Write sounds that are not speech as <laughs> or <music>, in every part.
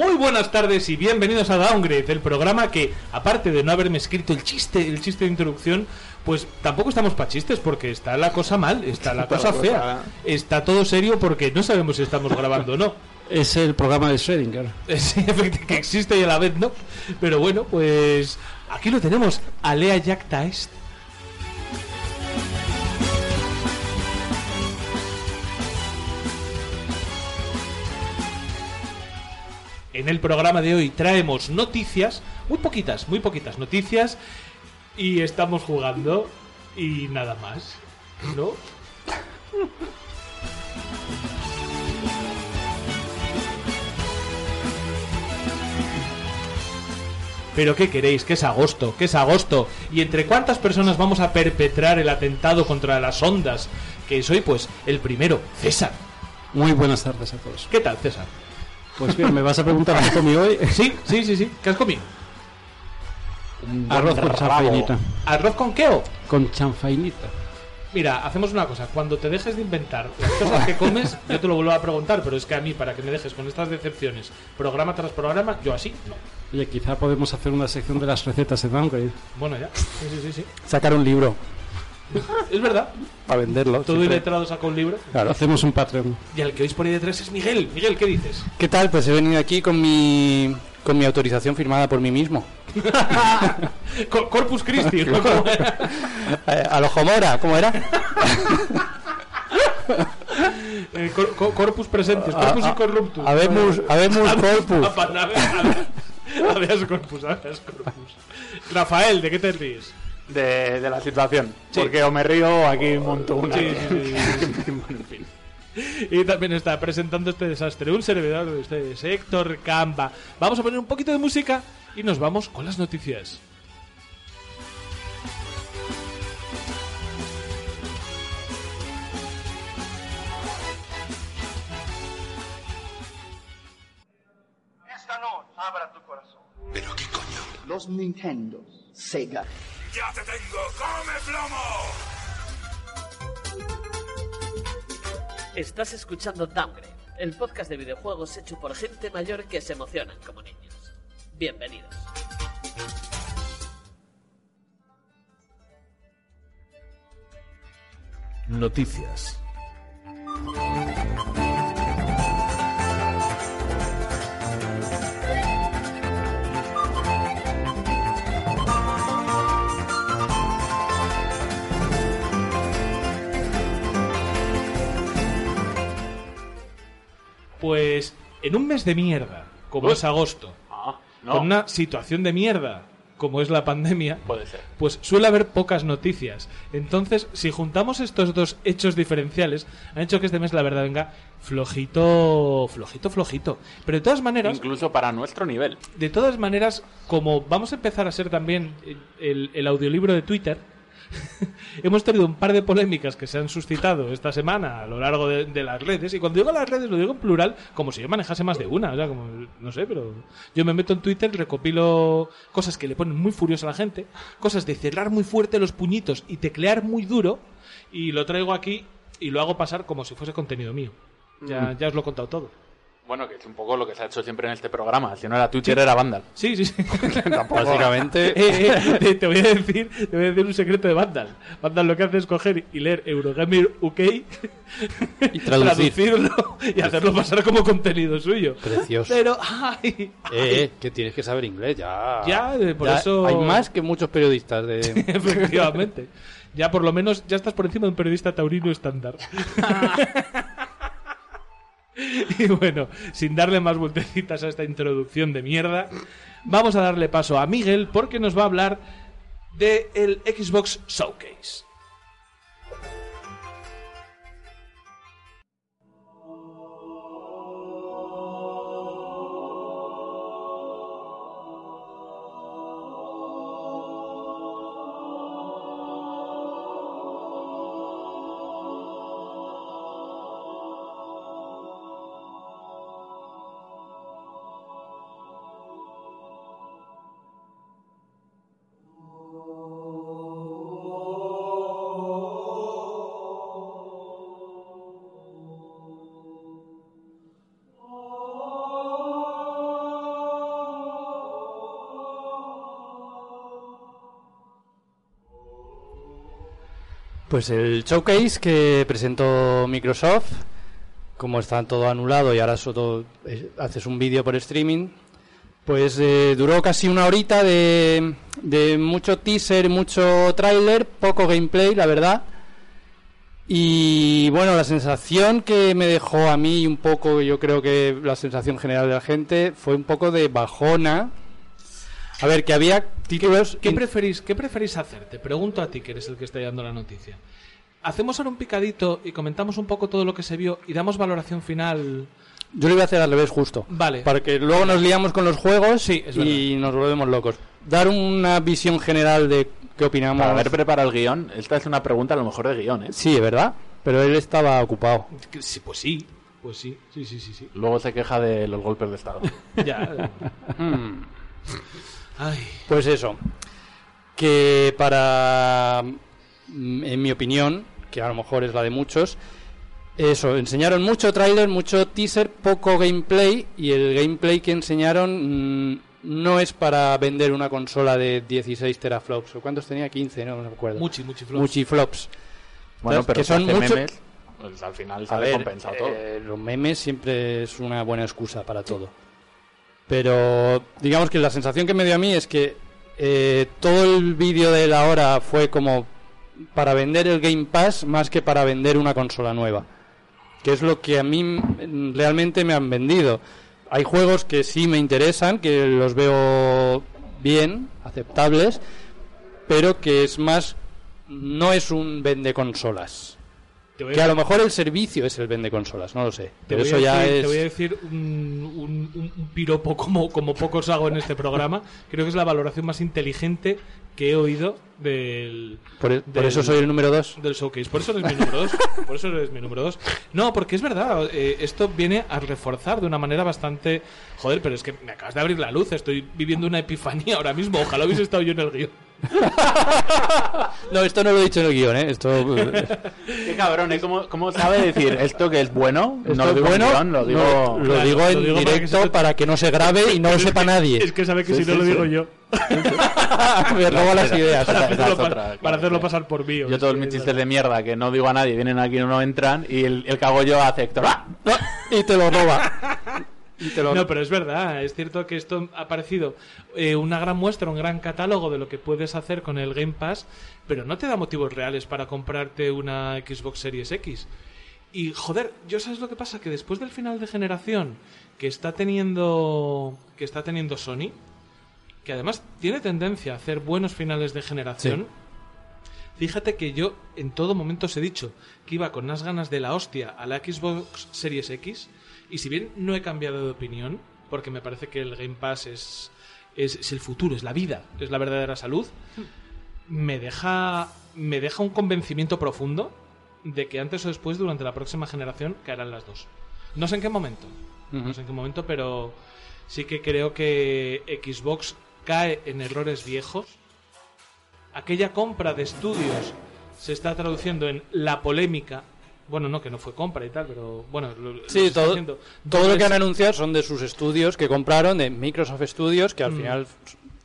Muy buenas tardes y bienvenidos a Downgrade, el programa que, aparte de no haberme escrito el chiste, el chiste de introducción, pues tampoco estamos para chistes porque está la cosa mal, está la cosa fea, está todo serio porque no sabemos si estamos grabando o no. <laughs> Es el programa de Schrödinger. <laughs> Sí, efectivamente, que existe y a la vez no. Pero bueno, pues aquí lo tenemos, Alea Jacta En el programa de hoy traemos noticias, muy poquitas, muy poquitas noticias, y estamos jugando y nada más, ¿no? Pero ¿qué queréis? Que es agosto, que es agosto. ¿Y entre cuántas personas vamos a perpetrar el atentado contra las ondas? Que soy pues el primero, César. Muy buenas tardes a todos. ¿Qué tal, César? Pues bien, me vas a preguntar qué comí hoy. <laughs> Sí, sí, sí, sí. ¿Qué has comido? Arroz con chanfainita. ¿Arroz con qué o? Con chanfainita. Mira, hacemos una cosa. Cuando te dejes de inventar las cosas que comes, yo te lo vuelvo a preguntar, pero es que a mí, para que me dejes con estas decepciones, programa tras programa, yo así, no. Oye, quizá podemos hacer una sección de las recetas en Downgrade. Bueno, ya. Sí, sí, sí. sí. Sacar un libro <laughs> Es verdad. para venderlo. Todo siempre. iletrado saca un libro. Claro, hacemos un Patreon. Y al que por ahí detrás es Miguel. Miguel, ¿qué dices? ¿Qué tal? Pues he venido aquí con mi con mi autorización firmada por mí mismo. <laughs> Co- Corpus Christi, ¿no? A lo <laughs> Jomora, ¿cómo era? Eh, cor- co- corpus presentes, A- corpus a- y corruptus. Habemos, habemos corpus. Habeas corpus, habeas corpus. Rafael, ¿de qué te ríes? De, de la situación. Sí. Porque o me río aquí monto una. Sí, sí, sí, <laughs> Bueno, en fin. Y también está presentando este desastre un servidor de ustedes, Héctor Camba. Vamos a poner un poquito de música y nos vamos con las noticias. Esta no abra tu corazón. los Nintendo, Sega, ¡Ya te tengo! ¡Come plomo! Estás escuchando Downgrade, el podcast de videojuegos hecho por gente mayor que se emocionan como niños. Bienvenidos. Noticias. Pues en un mes de mierda, como Uy. es agosto, Ah, no. con una situación de mierda, como es la pandemia, Puede ser. pues suele haber pocas noticias. Entonces, si juntamos estos dos hechos diferenciales, han hecho que este mes, la verdad, venga flojito, flojito, flojito. Pero de todas maneras, Incluso para nuestro nivel. de todas maneras, como vamos a empezar a ser también el, el- el audiolibro de Twitter, <laughs> hemos tenido un par de polémicas que se han suscitado esta semana a lo largo de, de las redes. Y cuando digo las redes, lo digo en plural, como si yo manejase más de una. O sea, como, no sé, pero yo me meto en Twitter, recopilo cosas que le ponen muy furiosa a la gente, cosas de cerrar muy fuerte los puñitos y teclear muy duro, y lo traigo aquí y lo hago pasar como si fuese contenido mío. Ya, ya os lo he contado todo. Bueno, que es un poco lo que se ha hecho siempre en este programa. Si no era Twitter, era Vandal. Sí, sí, sí. <laughs> Básicamente, <laughs> Eh, eh, te, te voy a decir, te voy a decir un secreto de Vandal. Vandal lo que hace es coger y leer Eurogamer UK Y <laughs> traducir. traducirlo y hacerlo pasar como contenido suyo. Precioso. Pero, ay, eh, eh, que tienes que saber inglés, ya. Ya, eh, por Ya eso- Hay más que muchos periodistas de. efectivamente. Ya por lo menos ya estás por encima de un periodista taurino estándar. <laughs> y bueno, sin darle más vueltecitas a esta introducción de mierda, vamos a darle paso a Miguel porque nos va a hablar de el Xbox Showcase. Pues el showcase que presentó Microsoft, como está todo anulado y ahora solo eh, haces un vídeo por streaming, pues eh, duró casi una horita de, de mucho teaser, mucho tráiler, poco gameplay, la verdad. Y bueno, la sensación que me dejó a mí, un poco, yo creo que la sensación general de la gente, fue un poco de bajona. A ver, que había títulos... ¿Qué in- preferís, ¿Qué preferís hacer? Te pregunto a ti, que eres el que está dando la noticia. Hacemos ahora un picadito y comentamos un poco todo lo que se vio y damos valoración final. Yo lo iba a hacer al revés justo. Vale. Para que luego nos liamos con los juegos Sí, es y nos volvemos locos. Dar una visión general de qué opinamos. Para haber preparado el guion, esta es una pregunta a lo mejor de guion, ¿eh? Sí, es verdad. Pero él estaba ocupado. Sí, pues sí. Pues sí, sí, sí, sí. sí. Luego se queja de los golpes de estado. <laughs> Ya. <laughs> Hmm. Ay. Pues eso. Que para, mm, en mi opinión, que a lo mejor es la de muchos, eso, enseñaron mucho tráiler, mucho teaser, poco gameplay y el gameplay que enseñaron mm, no es para vender una consola de 16 teraflops. ¿O cuántos tenía? 15, no, no me acuerdo. Muchi, muchi flops. Muchiflops. Bueno, ¿Sabes? pero que son hace mucho- memes, pues al final ha ver, compensado todo. eh, los memes siempre es una buena excusa para todo. Pero digamos que la sensación que me dio a mí es que eh, todo el vídeo de la hora fue como para vender el Game Pass más que para vender una consola nueva. Que es lo que a mí mm, realmente me han vendido. Hay juegos que sí me interesan, que los veo bien, aceptables, pero que es más, no es un vende consolas. Que a lo mejor el servicio es el vende consolas, no lo sé. te Pero voy eso a ya decir, es. te voy a decir un, un- piropo como, como pocos hago en este programa. Creo que es la valoración más inteligente que he oído del, Por, e- por eso soy el número dos. del showcase. Por eso eres mi número dos. Por eso eres mi número dos. No, porque es verdad. eh, esto viene a reforzar de una manera bastante. Joder, pero es que me acabas de abrir la luz. Estoy viviendo una epifanía ahora mismo. Ojalá hubiese estado yo en el guion. <laughs> No, esto no lo he dicho en el guion, ¿eh? Esto. <laughs> Qué cabrón, ¿eh? ¿Cómo, cómo sabe decir esto que es bueno? esto no lo digo en bueno, guion, lo digo... no, lo Claro, digo lo en digo para que directo se- para que no se grabe y no <laughs> lo sepa que- nadie. Es que sabe que Sí, si no sí, lo sí. digo yo. Me robo las ideas. Para esa hacerlo, otra, para hacerlo pasar por mí. Yo todos mis chistes de mierda que no digo a nadie, vienen aquí y no entran y el, el cago yo hace Héctor. ¡Ah! y te lo roba. Lo No, pero es verdad, es cierto que esto ha parecido eh, una gran muestra, un gran catálogo de lo que puedes hacer con el Game Pass, pero no te da motivos reales para comprarte una Xbox Series X. Y joder, yo sabes lo que pasa que después del final de generación que está teniendo que está teniendo Sony, que además tiene tendencia a hacer buenos finales de generación. Fíjate que yo en todo momento os he dicho que iba con unas ganas de la hostia a la Xbox Series X y si bien no he cambiado de opinión, porque me parece que el Game Pass es, es, es el futuro, es la vida, es la verdadera salud, me deja, me deja un convencimiento profundo de que antes o después, durante la próxima generación, caerán las dos. No sé en qué momento, no sé en qué momento, pero sí que creo que Xbox cae en errores viejos. Aquella compra de estudios se está traduciendo en la polémica. Bueno, no, que no fue compra y tal, pero bueno, lo- Sí, todo, todo lo que han anunciado son de sus estudios que compraron, de Microsoft Studios, que al Mm. final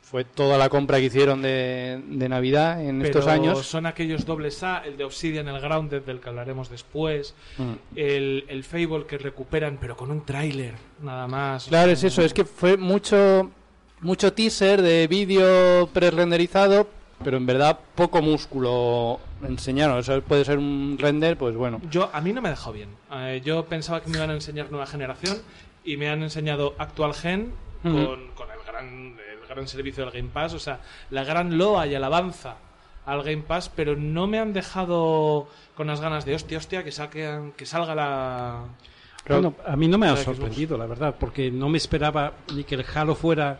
fue toda la compra que hicieron de, de Navidad en pero estos años. son aquellos dobles A, el de Obsidian, el Grounded, del que hablaremos después, Mm. el, el Fable que recuperan, pero con un tráiler, nada más. Claro, es eso, es que fue mucho mucho teaser de vídeo pre-renderizado, pero en verdad poco músculo enseñaron. Eso puede ser un render, pues bueno. Yo, a mí no me ha dejado bien. Eh, yo pensaba que me iban a enseñar nueva generación y me han enseñado actual gen Ujú. con, con el, gran, el gran servicio del Game Pass, o sea, la gran loa y alabanza al Game Pass, pero no me han dejado con las ganas de hostia, hostia, que, saquen, que salga la... Bueno, a mí no me ha sorprendido, la verdad, porque no me esperaba ni que el Halo fuera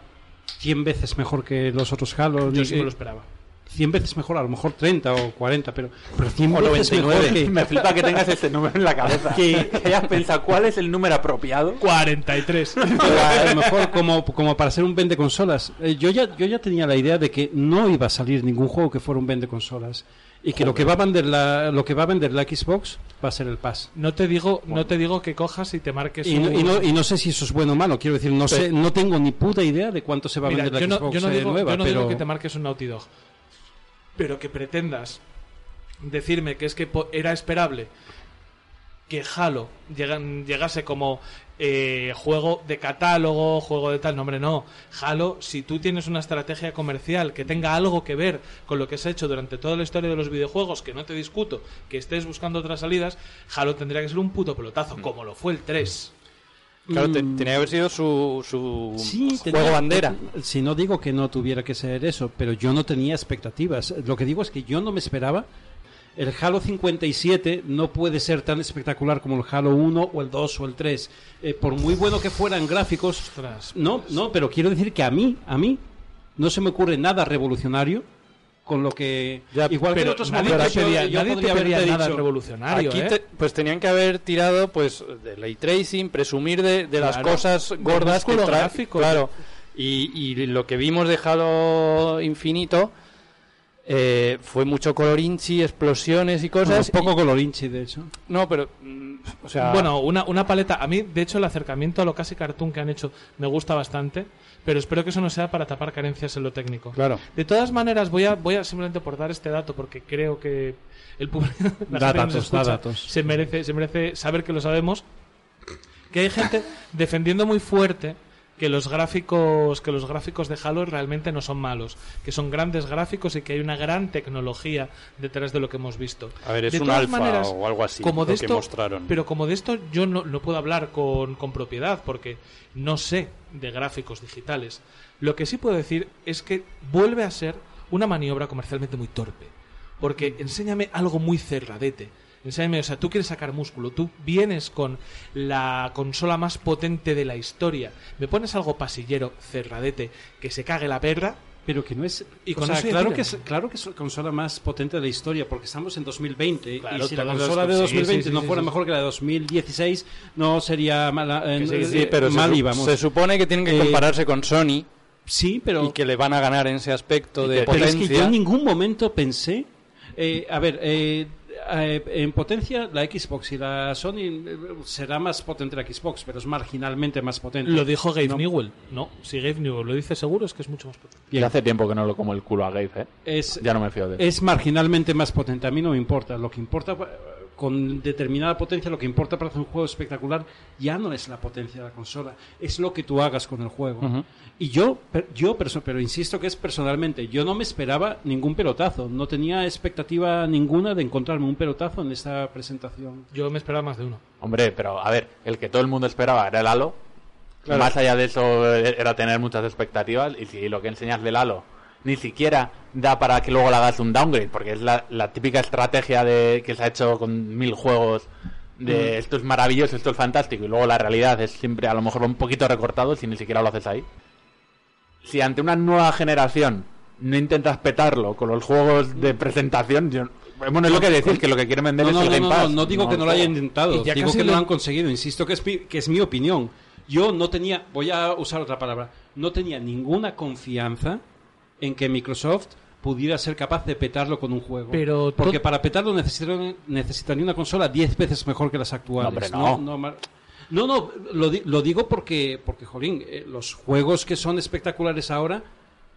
100 veces mejor que los otros Halo. Yo ni sí que- me lo esperaba. 100 veces mejor, a lo mejor 30 o 40, pero, pero 100 O veces 99. mejor que... Me flipa que tengas ese número en la cabeza. Que- que hayas pensado cuál es el número apropiado. 43. Pero a lo mejor como, como para ser un vende consolas. Eh, yo ya yo ya tenía la idea de que no iba a salir ningún juego que fuera un vende consolas y que lo que va a vender la lo que va a vender la Xbox va a ser el Pass. No te digo, no te digo que cojas y te marques Y no, un- y, no, y no sé si eso es bueno o malo, quiero decir, no sé, no tengo ni puta idea de cuánto se va a Mira, vender la yo no, Xbox yo no eh, digo, nueva, yo no pero digo que te marques un Naughty Dog, pero que pretendas decirme que es que era esperable que Halo llegase como eh, juego de catálogo, juego de tal, no hombre, no. Halo, si tú tienes una estrategia comercial que tenga algo que ver con lo que se ha hecho durante toda la historia de los videojuegos, que no te discuto, que estés buscando otras salidas, Halo tendría que ser un puto pelotazo, como lo fue el 3. Claro, te- Mm. tenía que haber sido su, su Sí, juego tenía- bandera. Si no digo que no tuviera que ser eso, pero yo no tenía expectativas. Lo que digo es que yo no me esperaba. El Halo 57 no puede ser tan espectacular como el Halo 1 o el 2 o el 3. Eh, por muy bueno que fueran gráficos, Ostras, no, no, pero quiero decir que a mí, a mí, no se me ocurre nada revolucionario con lo que Ya, igual que en pero otros nadie momentos te yo- pedía, yo nadie te podría pedía haberte nada dicho, revolucionario, Aquí ¿eh? te- pues tenían que haber tirado pues de lay tracing, presumir de, de las cosas gordas que trae. Claro. Y, y lo que vimos de Halo Infinito eh, fue mucho colorinchi, explosiones y Bueno, cosas. poco y- colorinchi, de hecho. no, pero o sea, Bueno, una, una paleta. A mí, de hecho, el acercamiento a lo casi cartoon que han hecho me gusta bastante, pero espero que eso no sea para tapar carencias en lo técnico. claro. De todas maneras, voy a, voy a simplemente por dar este dato, porque creo que el público <laughs> Da datos, da datos. se merece, se merece saber que lo sabemos. Que hay gente defendiendo muy fuerte que los gráficos que los gráficos de Halo realmente no son malos, que son grandes gráficos y que hay una gran tecnología detrás de lo que hemos visto. A ver, es De un todas alfa maneras, o algo así como de lo que esto, mostraron. Pero como de esto yo no, no puedo hablar con, con propiedad porque no sé de gráficos digitales. Lo que sí puedo decir es que vuelve a ser una maniobra comercialmente muy torpe. Porque enséñame algo muy cerradete. Enséñame, o sea, tú quieres sacar músculo, tú vienes con la consola más potente de la historia, me pones algo pasillero, cerradete, que se cague la perra, Pero que no es. Y o con sea, claro, que es, claro que es la consola más potente de la historia, porque estamos en 2020. Claro, y si la consola de cosas- sí, 2020 sí, sí, no fuera sí. mejor que la de 2016, no sería mala. eh, eh, sí, pero se, mal íbamos. se supone que tienen que Eh, compararse con Sony Sí, pero. y que le van a ganar en ese aspecto de pero es potencia. que yo en ningún momento pensé. eh, a ver, eh, en potencia, la Xbox y la Sony eh, será más potente la Xbox, pero es marginalmente más potente. lo dijo Gabe No. Newell. No, si Gabe Newell lo dice seguro es que es mucho más potente. Y hace tiempo que no lo como el culo a Gabe, ¿eh? Es, Ya no me fío de él. es marginalmente más potente. A mí no me importa. Lo que importa con determinada potencia, lo que importa para hacer un juego espectacular ya no es la potencia de la consola, es lo que tú hagas con el juego. Y yo, per- yo pero insisto que es personalmente, yo no me esperaba ningún pelotazo, no tenía expectativa ninguna de encontrarme un pelotazo en esta presentación. Yo me esperaba más de uno. Hombre, pero a ver, el que todo el mundo esperaba era el Halo. Claro. Más allá de eso eh, era tener muchas expectativas. Y si lo que enseñas del Halo ni siquiera da para que luego le hagas un downgrade, porque es la, la típica estrategia de que se ha hecho con mil juegos de esto es maravilloso, esto es fantástico, y luego la realidad es siempre a lo mejor un poquito recortado si ni siquiera lo haces ahí. Si ante una nueva generación no intentas petarlo con los juegos de presentación, yo- bueno, es lo que decís, que lo que quieren vender No, es no, el no, Game no, Pass. no digo que no lo el hayan intentado, digo que le- lo han conseguido, insisto que es, mi- que es mi opinión. Yo no tenía, voy a usar otra palabra, no tenía ninguna confianza en que Microsoft pudiera ser capaz de petarlo con un juego. Pero Porque para petarlo necesitaría, necesitaría una consola 10 veces mejor que las actuales. No, hombre, no. no, mar- no, no, lo, di- lo digo porque, porque jolín, eh, los juegos que son espectaculares ahora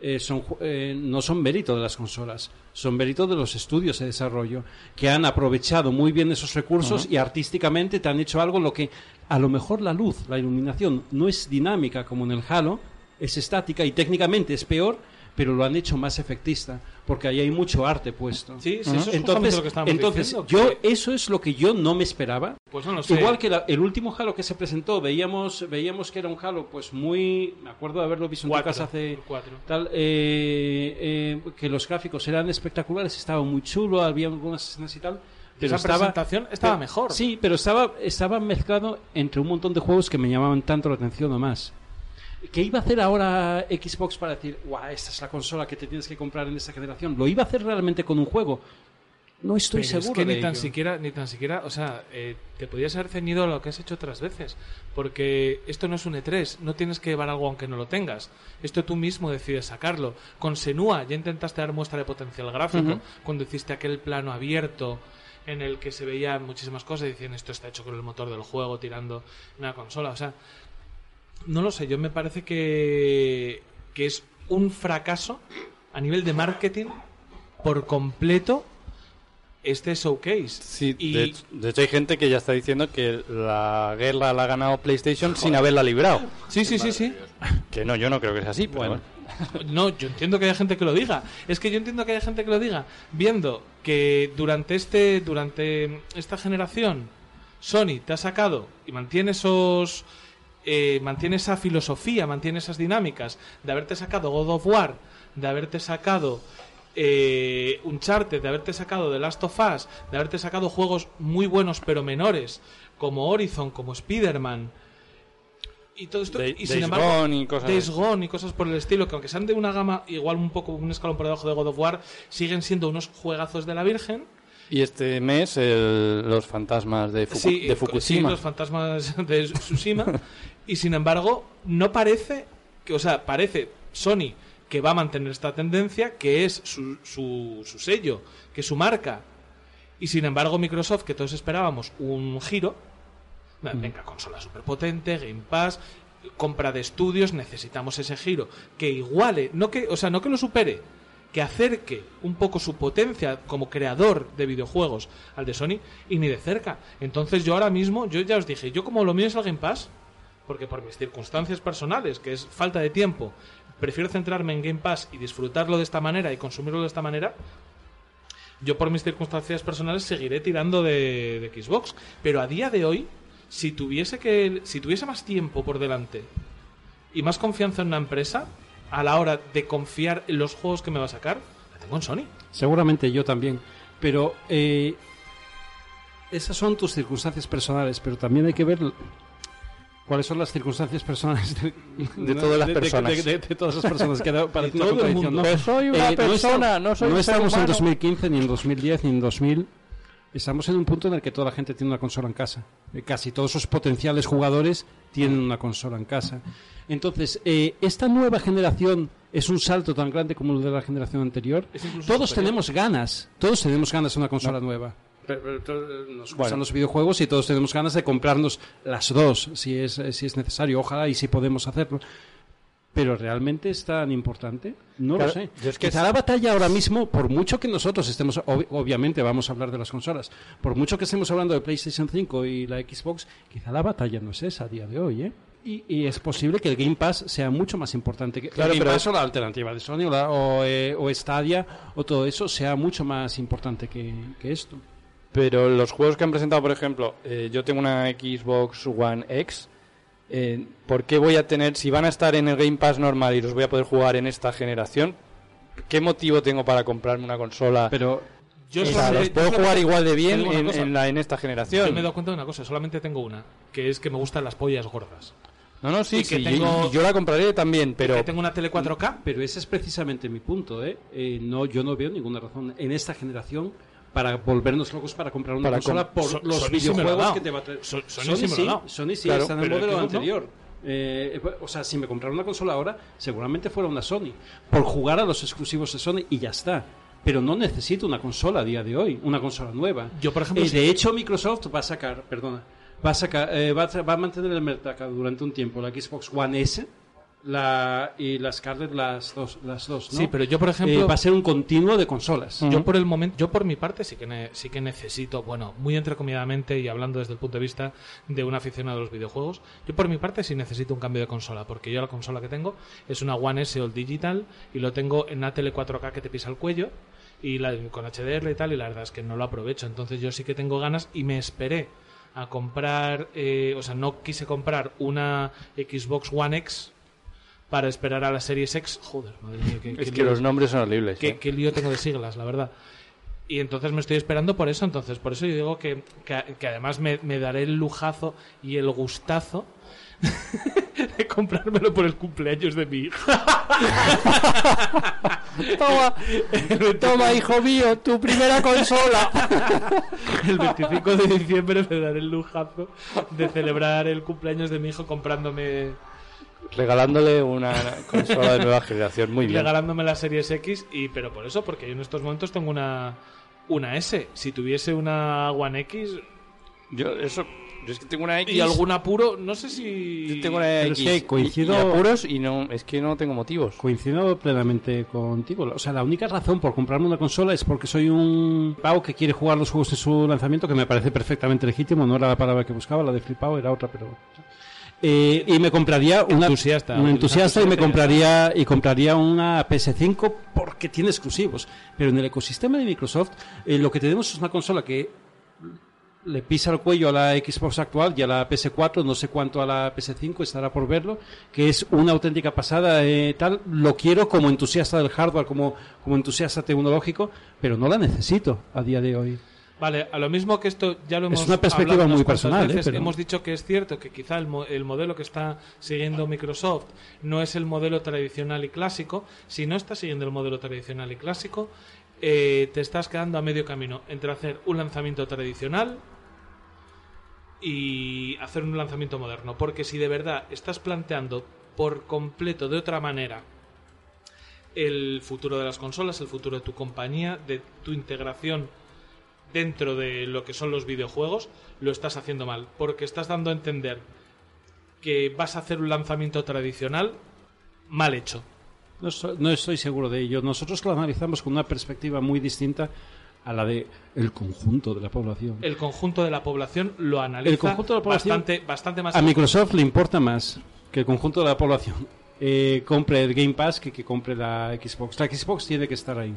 eh, son, eh, no son mérito de las consolas, son mérito de los estudios de desarrollo, que han aprovechado muy bien esos recursos y artísticamente te han hecho algo en lo que a lo mejor la luz, la iluminación, no es dinámica como en el Halo, es estática y técnicamente es peor, pero lo han hecho más efectista, porque ahí hay mucho arte puesto. Sí, sí, eso es entonces, lo que estábamos entonces diciendo, yo que- eso es lo que yo no me esperaba. Pues no lo sé. Igual que la- el último Halo que se presentó, veíamos veíamos que era un Halo pues muy, me acuerdo de haberlo visto en tu casa hace cuatro. tal, eh, eh, que los gráficos eran espectaculares, estaba muy chulo, había algunas escenas y tal. Pero Esa estaba, presentación estaba pero- mejor. Sí, pero estaba, estaba mezclado entre un montón de juegos que me llamaban tanto la atención o más. ¿Qué iba a hacer ahora Xbox para decir, guau, esta es la consola que te tienes que comprar en esta generación? ¿Lo iba a hacer realmente con un juego? No estoy Pero seguro es que de ni tan siquiera, ni tan siquiera, o sea, eh, te podías haber ceñido a lo que has hecho otras veces, porque esto no es un E3, no tienes que llevar algo aunque no lo tengas. Esto tú mismo decides sacarlo. Con Senua ya intentaste dar muestra de potencial gráfico cuando hiciste aquel plano abierto en el que se veían muchísimas cosas y decían esto está hecho con el motor del juego tirando una consola, o sea, no lo sé, yo me parece que, que es un fracaso a nivel de marketing por completo este showcase. Sí, y de, hecho, de hecho hay gente que ya está diciendo que la guerra la ha ganado PlayStation sin haberla librado. sí, sí, sí, sí. Que no, yo no creo que sea así. Bueno. bueno. No, yo entiendo que haya gente que lo diga. Es que yo entiendo que haya gente que lo diga, viendo que durante este, durante esta generación, Sony te ha sacado y mantiene esos, eh, mantiene esa filosofía, mantiene esas dinámicas de haberte sacado God of War, de haberte sacado eh, Uncharted, de haberte sacado The Last of Us, de haberte sacado juegos muy buenos pero menores, como Horizon, como Spider-Man. Y todo esto, y sin embargo, y cosas Days. Gone y cosas por el estilo, que aunque sean de una gama igual un poco un escalón por debajo de God of War, siguen siendo unos juegazos de la Virgen. Y este mes el- los fantasmas de, Fuku- sí, de Fukushima. sí, los fantasmas de Tsushima. <laughs> y sin embargo, no parece que, o sea, parece Sony que va a mantener esta tendencia, que es su, su, su sello, que es su marca. Y sin embargo, Microsoft, que todos esperábamos un giro, venga, consola superpotente, Game Pass, compra de estudios, necesitamos ese giro que iguale, no que, o sea, no que lo supere, que acerque un poco su potencia como creador de videojuegos al de Sony y ni de cerca. Entonces yo ahora mismo, yo ya os dije, yo como lo mío es el Game Pass, porque por mis circunstancias personales, que es falta de tiempo, prefiero centrarme en Game Pass y disfrutarlo de esta manera y consumirlo de esta manera. Yo por mis circunstancias personales seguiré tirando de, Xbox, pero a día de hoy, si tuviese que, si tuviese más tiempo por delante y más confianza en una empresa a la hora de confiar en los juegos que me va a sacar, la tengo en Sony. Seguramente yo también. Pero eh, esas son tus circunstancias personales, pero también hay que ver cuáles son las circunstancias personales de, <laughs> De todas las personas. De, de- de todas las personas. Que parece <laughs> una todo el contradicción, mundo. ¿no? Pues soy una Eh, persona, no soy un ser estamos en humano. 2015, ni en 2010, ni en 2000. Estamos en un punto en el que toda la gente tiene una consola en casa. Eh, Casi todos sus potenciales jugadores tienen una consola en casa. Entonces, eh, esta nueva generación es un salto tan grande como el de la generación anterior. Todos superior. tenemos ganas, todos tenemos ganas de una consola nueva. Nos gustan Bueno. los videojuegos y todos tenemos ganas de comprarnos las dos, si es, si es necesario, ojalá y si podemos hacerlo. Pero realmente es tan importante, no Claro, lo sé. yo es que Quizá es- la batalla ahora mismo, por mucho que nosotros estemos, ob- obviamente vamos a hablar de las consolas, por mucho que estemos hablando de PlayStation 5 y la Xbox, quizá la batalla no es esa a día de hoy, ¿eh? Y, y es posible que el Game Pass sea mucho más importante que Claro, el Game pero Pass o la alternativa de Sony o, la- o, eh, o Stadia o todo eso sea mucho más importante que, que esto. Pero los juegos que han presentado, por ejemplo, eh, yo tengo una Xbox One X. eh, ¿Por qué voy a tener, si van a estar en el Game Pass normal y los voy a poder jugar en esta generación, qué motivo tengo para comprarme una consola? Pero Yo o sea, solamente- los puedo jugar igual de bien en, la, en esta generación. Yo me he dado cuenta de una cosa, solamente tengo una, que es que me gustan las pollas gordas. No, no, sí, y que sí, tengo- yo la compraré también, pero Que tengo una tele 4K, Pero ese es precisamente mi punto, ¿eh? Eh, no, yo no veo ninguna razón en esta generación para volvernos locos para comprar una Para consola por So- los Sony sí videojuegos que te va a traer. So- Sony sí ha dado. Sony sí, Claro, está en el modelo no. anterior. Eh, o sea, si me comprara una consola ahora, seguramente fuera una Sony. Por jugar a los exclusivos de Sony y ya está. Pero no necesito una consola a día de hoy, una consola nueva. Yo, por ejemplo, Eh, si- de hecho, Microsoft va a sacar, perdona, va a sacar, eh, va, a, va a mantener el mercado durante un tiempo la Xbox One S la, y la Scarlett las dos, las dos, ¿no? Sí, pero yo, por ejemplo- Eh, va a ser un continuo de consolas. Yo por el momento, yo por mi parte sí que ne- sí que necesito, bueno, muy entrecomilladamente y hablando desde el punto de vista de un aficionado a los videojuegos, yo por mi parte sí necesito un cambio de consola, porque yo la consola que tengo es una One S All Digital y lo tengo en una tele 4K que te pisa el cuello y la, con HDR y tal y la verdad es que no lo aprovecho, entonces yo sí que tengo ganas y me esperé a comprar, eh, o sea, no quise comprar una Xbox One X para esperar a la Series X, joder, madre mía, qué- es qué que lío los nombres son horribles. qué, ¿eh? qué lío tengo de siglas, la verdad. Y entonces me estoy esperando por eso, entonces por eso yo digo que, que, que además me, me daré el lujazo y el gustazo <laughs> de comprármelo por el cumpleaños de mi hija. <laughs> Toma, toma, hijo mío, tu primera consola. El 25 de diciembre me daré el lujazo de celebrar el cumpleaños de mi hijo comprándome, Regalándole una consola de nueva generación, muy <laughs> bien. regalándome la Series X, y pero por eso, porque yo en estos momentos tengo una, una S. Si tuviese una One X, Yo, eso, Yo es que tengo una X. Y algún apuro, no sé si... Yo tengo una X. es que y- coincido- y apuros y no, es que no tengo motivos. Coincido plenamente contigo. O sea, la única razón por comprarme una consola es porque soy un pavo que quiere jugar los juegos en su lanzamiento, que me parece perfectamente legítimo. No era la palabra que buscaba, la de flipado era otra, pero. Eh, y me compraría una Entusiasta, un entusiasta y me compraría y compraría una PS5 porque tiene exclusivos. Pero en el ecosistema de Microsoft eh, lo que tenemos es una consola que le pisa el cuello a la Xbox actual y a la PS4, no sé cuánto a la PS5, estará por verlo, que es una auténtica pasada, eh, tal, lo quiero como entusiasta del hardware, como, como entusiasta tecnológico, pero no la necesito a día de hoy. Vale, a lo mismo que esto ya lo Es hemos una perspectiva muy personal, ¿eh? veces, Pero- Hemos dicho que es cierto que quizá el, mo- el modelo que está siguiendo Microsoft no es el modelo tradicional y clásico. Si no estás siguiendo el modelo tradicional y clásico, eh, te estás quedando a medio camino entre hacer un lanzamiento tradicional y hacer un lanzamiento moderno. Porque si de verdad estás planteando por completo de otra manera el futuro de las consolas, el futuro de tu compañía, de tu integración dentro de lo que son los videojuegos, lo estás haciendo mal. Porque estás dando a entender que vas a hacer un lanzamiento tradicional mal hecho. No, no estoy seguro de ello. Nosotros lo analizamos con una perspectiva muy distinta a la de el conjunto de la población. El conjunto de la población lo analiza El conjunto de la población- bastante, bastante más A Microsoft le importa más que el conjunto de la población eh, compre el Game Pass que que compre la Xbox. La Xbox tiene que estar ahí.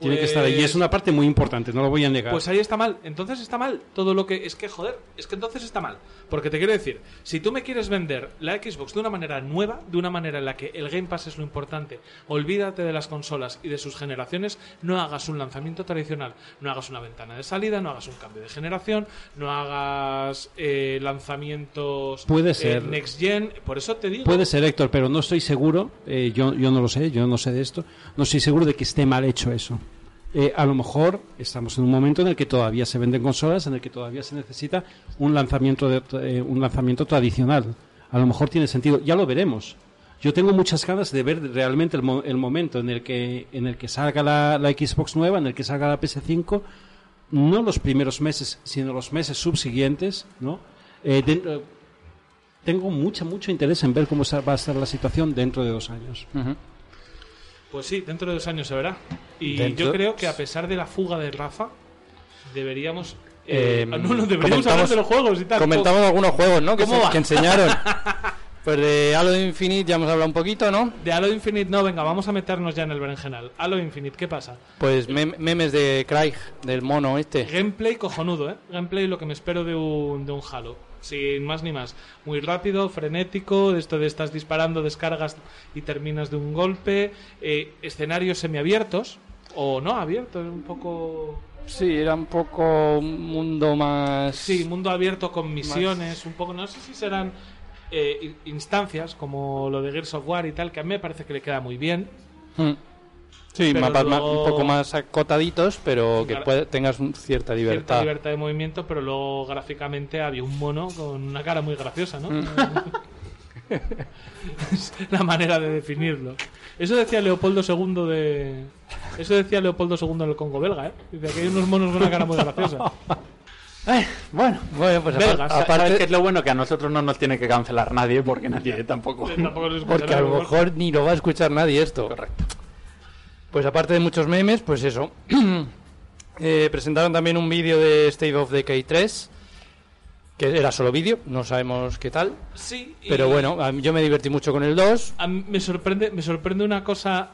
Tiene que estar ahí. Y es una parte muy importante, no lo voy a negar. Pues ahí está mal. Entonces está mal. Todo lo que. Es que, joder, es que entonces está mal. Porque te quiero decir, si tú me quieres vender la Xbox de una manera nueva, de una manera en la que el Game Pass es lo importante, olvídate de las consolas y de sus generaciones, no hagas un lanzamiento tradicional. No hagas una ventana de salida, no hagas un cambio de generación, no hagas eh, lanzamientos Puede eh, ser. Next Gen. Por eso te digo. Puede ser, Héctor, pero no estoy seguro, eh, yo, yo no lo sé, yo no sé de esto, no estoy seguro de que esté mal hecho eso. Eh, a lo mejor estamos en un momento en el que todavía se venden consolas, en el que todavía se necesita un lanzamiento, de, eh, un lanzamiento tradicional. A lo mejor tiene sentido, ya lo veremos. Yo tengo muchas ganas de ver realmente el, mo- el momento en el que, en el que salga la, Xbox nueva, en el que salga la PS5, no los primeros meses, sino los meses subsiguientes, ¿no? Eh, tengo mucho, mucho interés en ver cómo va a estar la situación dentro de dos años. Pues sí, dentro de dos años se verá. Y Dentro- yo creo que a pesar de la fuga de Rafa, deberíamos. Eh, ah, <laughs> no, no, deberíamos hablar de los juegos y tal. Comentamos algunos juegos, ¿no? Que enseñaron. <laughs> pues de Halo Infinite ya hemos hablado un poquito, ¿no? De Halo Infinite, no, venga, vamos a meternos ya en el berenjenal. Halo Infinite, ¿qué pasa? Pues mem- memes de Craig, del mono este. Gameplay cojonudo, ¿eh? Gameplay lo que me espero de un, de un Halo. Sin más ni más. Muy rápido, frenético, esto de estás disparando, descargas y terminas de un golpe. eh, escenarios semiabiertos, o no abiertos, un poco... Sí, era un poco un mundo más... Sí, mundo abierto con misiones, un poco, no sé si serán eh, in- instancias como lo de Gears of War y tal, que a mí me parece que le queda muy bien. Mm. Sí, Pero mapas luego- un poco más acotaditos, pero que puede- tengas un- cierta libertad. Cierta libertad de movimiento, pero luego gráficamente había un mono con una cara muy graciosa, ¿no? Mm. Es <laughs> la manera de definirlo. Eso decía Leopoldo II de. Eso decía Leopoldo II en el Congo belga, ¿eh? Dice que hay unos monos con una cara muy graciosa. <laughs> bueno, Bueno, pues Belgas. apar- ¿sabes aparte, qué es lo bueno? Que a nosotros no nos tiene que cancelar nadie porque nadie tampoco. Tampoco se escucha <laughs> porque a lo mejor ni lo va a escuchar nadie esto. Correcto. Pues aparte de muchos memes, pues eso. <clears throat> Eh, presentaron también un vídeo de State of Decay 3, que era solo vídeo, no sabemos qué tal. Sí, y Pero bueno, yo me divertí mucho con el 2. a mí me sorprende, me sorprende una cosa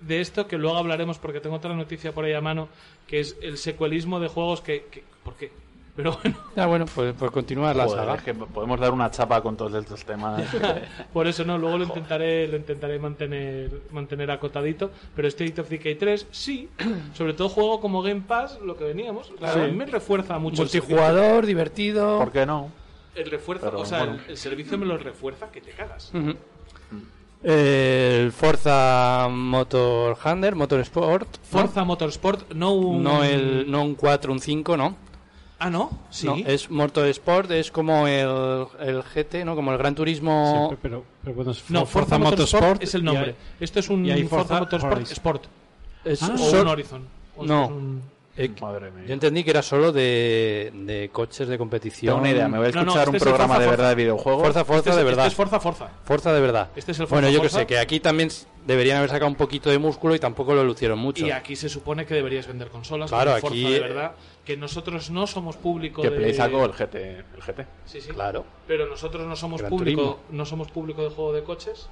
de esto que luego hablaremos porque tengo otra noticia por ahí a mano, que es el secuelismo de juegos que. que ¿Por qué? Pero bueno. Ah, bueno, pues, pues continuar la Joder, saga. es que podemos dar una chapa con todos estos temas. <laughs> Por eso no, luego lo intentaré, lo intentaré mantener, mantener acotadito. Pero State of Decay 3, sí, <clears throat> sobre todo juego como Game Pass, lo que veníamos. Claro, Sí. A mí me refuerza mucho. el Multijugador, divertido. ¿Por qué no? El refuerzo, Pero, o sea, bueno. el, el servicio me lo refuerza que te cagas. Ujú. El Forza Motor Hunter, Motorsport. ¿no? Forza Motorsport, no un. No, el, no un 4, un 5, ¿no? Ah, no, sí. No, es Motorsport, es como el, el GT, ¿no? Como el Gran Turismo. Sí, pero, pero bueno, es No, For- Forza, Motorsport, es el y nombre. hay- Esto es un y hay Forza, Forza Motorsport Horizon. Sport. Es o Sor- un Horizon. O No. es un- Eh, Madre mía. Yo entendí que era solo de, de coches de competición. Tengo una idea, me voy a No, no, escuchar este un es programa Forza de verdad Forza. de videojuegos. Forza, Forza Este es, de este verdad. es Forza Forza. Forza de verdad. Este es el Forza Bueno, yo que sé, que aquí también deberían haber sacado un poquito de músculo y tampoco lo lucieron mucho. Y aquí se supone que deberías vender consolas. Claro, Forza aquí, de eh, verdad. Que nosotros no somos público Que de. Play sacó el GT. El GT. Sí, sí. Claro. Pero nosotros no somos Gran público, Turismo. no somos público de juego de coches.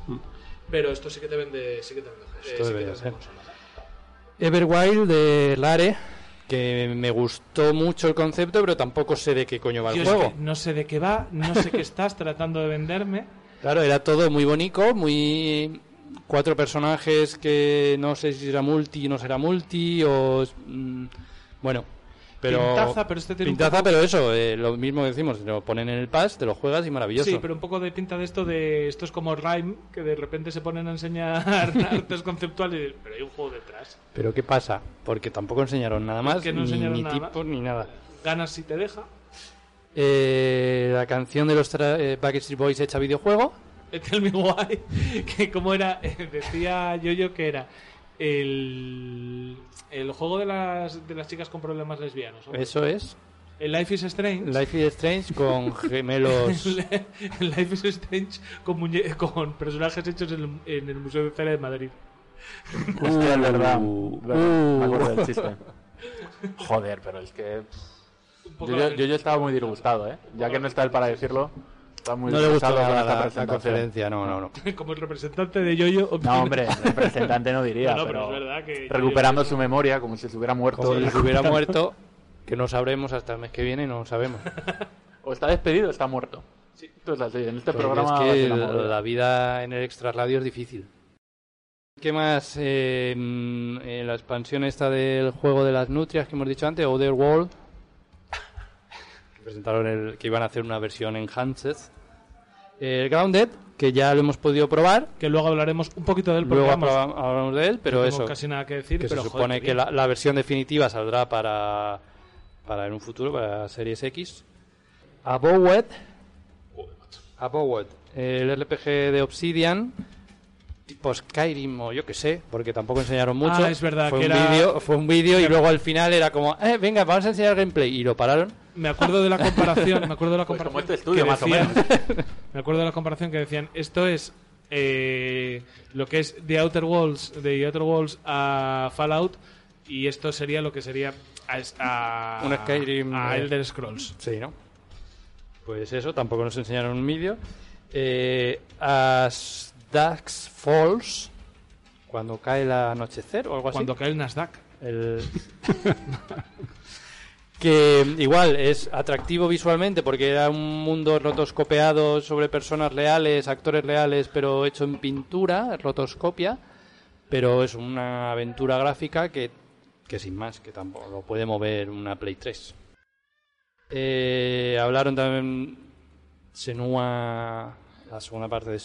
Pero esto sí que te vende, sí que te vende, eh, Esto sí que te debería vende ser. consolas. Everwild de Lare, que me gustó mucho el concepto, pero tampoco sé de qué coño va Yo el es juego. que no sé de qué va, no sé qué estás tratando de venderme. <laughs> Claro, era todo muy bonito, muy cuatro personajes que no sé si será multi, no será multi o mm, bueno, pero Pintaza, pero este tiene un pintaza, poco- pero eso, eh, lo mismo que decimos, lo ponen en el pass, te lo juegas y maravilloso. Sí, pero un poco de pinta de esto de esto es como Rhyme, que de repente se ponen a enseñar <laughs> artes conceptuales, pero hay un juego detrás. Pero ¿qué pasa? Porque tampoco enseñaron nada más, no ni, enseñaron ni nada tipos ni nada. Ganas si te deja. Eh, la canción de los eh, Backstreet Boys hecha videojuego. <laughs> Tell me why, <laughs> que como era, decía yo que era el, el juego de las, de las chicas con problemas lesbianos. ¿no? Eso es. El Life is Strange. Life is Strange con <laughs> gemelos. el Life is Strange con, muñe- con personajes hechos en el, en el Museo de Cera de Madrid. <laughs> Hostia, es verdad. Uh, verdad, Me uh. acuerdo del chiste. <laughs> Joder, pero es que. Yo, yo, yo estaba muy disgustado, ¿eh? Ya que no está él para decirlo. Muy No le gustó la, conferencia, no, no, no. <laughs> como el representante de Yoyo. No, hombre, representante no diría, <laughs> No, no, pero, pero es verdad que- recuperando su memoria como si se hubiera muerto. Como si hubiera <laughs> muerto, que no sabremos hasta el mes que viene, no lo sabemos. O está despedido o está muerto. Sí. Entonces, así, en este Porque programa es que la, vida en el extrasladio es difícil. ¿Qué más? Eh, mm, eh, la expansión esta del juego de las nutrias que hemos dicho antes, Other World. que presentaron el, que iban a hacer una versión enhanced. El Grounded, que ya lo hemos podido probar. Que luego hablaremos un poquito del porque Luego vamos, habla- hablamos de él, pero no eso. casi nada que decir. que pero se supone que la, la versión definitiva saldrá para, para en un futuro, para Series X. Abowed. Abowed. El RPG de Obsidian. Tipo Skyrim o yo que sé, porque tampoco enseñaron mucho. Ah, es verdad, Fue que un era- vídeo, fue un vídeo y luego al final era como, eh, venga, vamos a enseñar gameplay. Y lo pararon. Me acuerdo de la comparación. Me acuerdo de la Pues comparación. como este estudio, que más o decían- menos. <laughs> Me acuerdo de la comparación que decían, esto es eh, lo que es The Outer Worlds, de The Outer Worlds a Fallout, y esto sería lo que sería a, a- Un Skyrim, a eh. Elder Scrolls. Sí, ¿no? Pues eso, tampoco nos enseñaron un vídeo. Eh, As Dusk Falls, cuando cae el anochecer o algo así. Cuando cae el Nasdaq. El- <laughs> que igual es atractivo visualmente porque era un mundo rotoscopeado sobre personas reales, actores reales, pero hecho en pintura, rotoscopia. Pero es una aventura gráfica que, que sin más, que tampoco lo puede mover una Play 3. Eh, hablaron también Senua, la segunda parte de,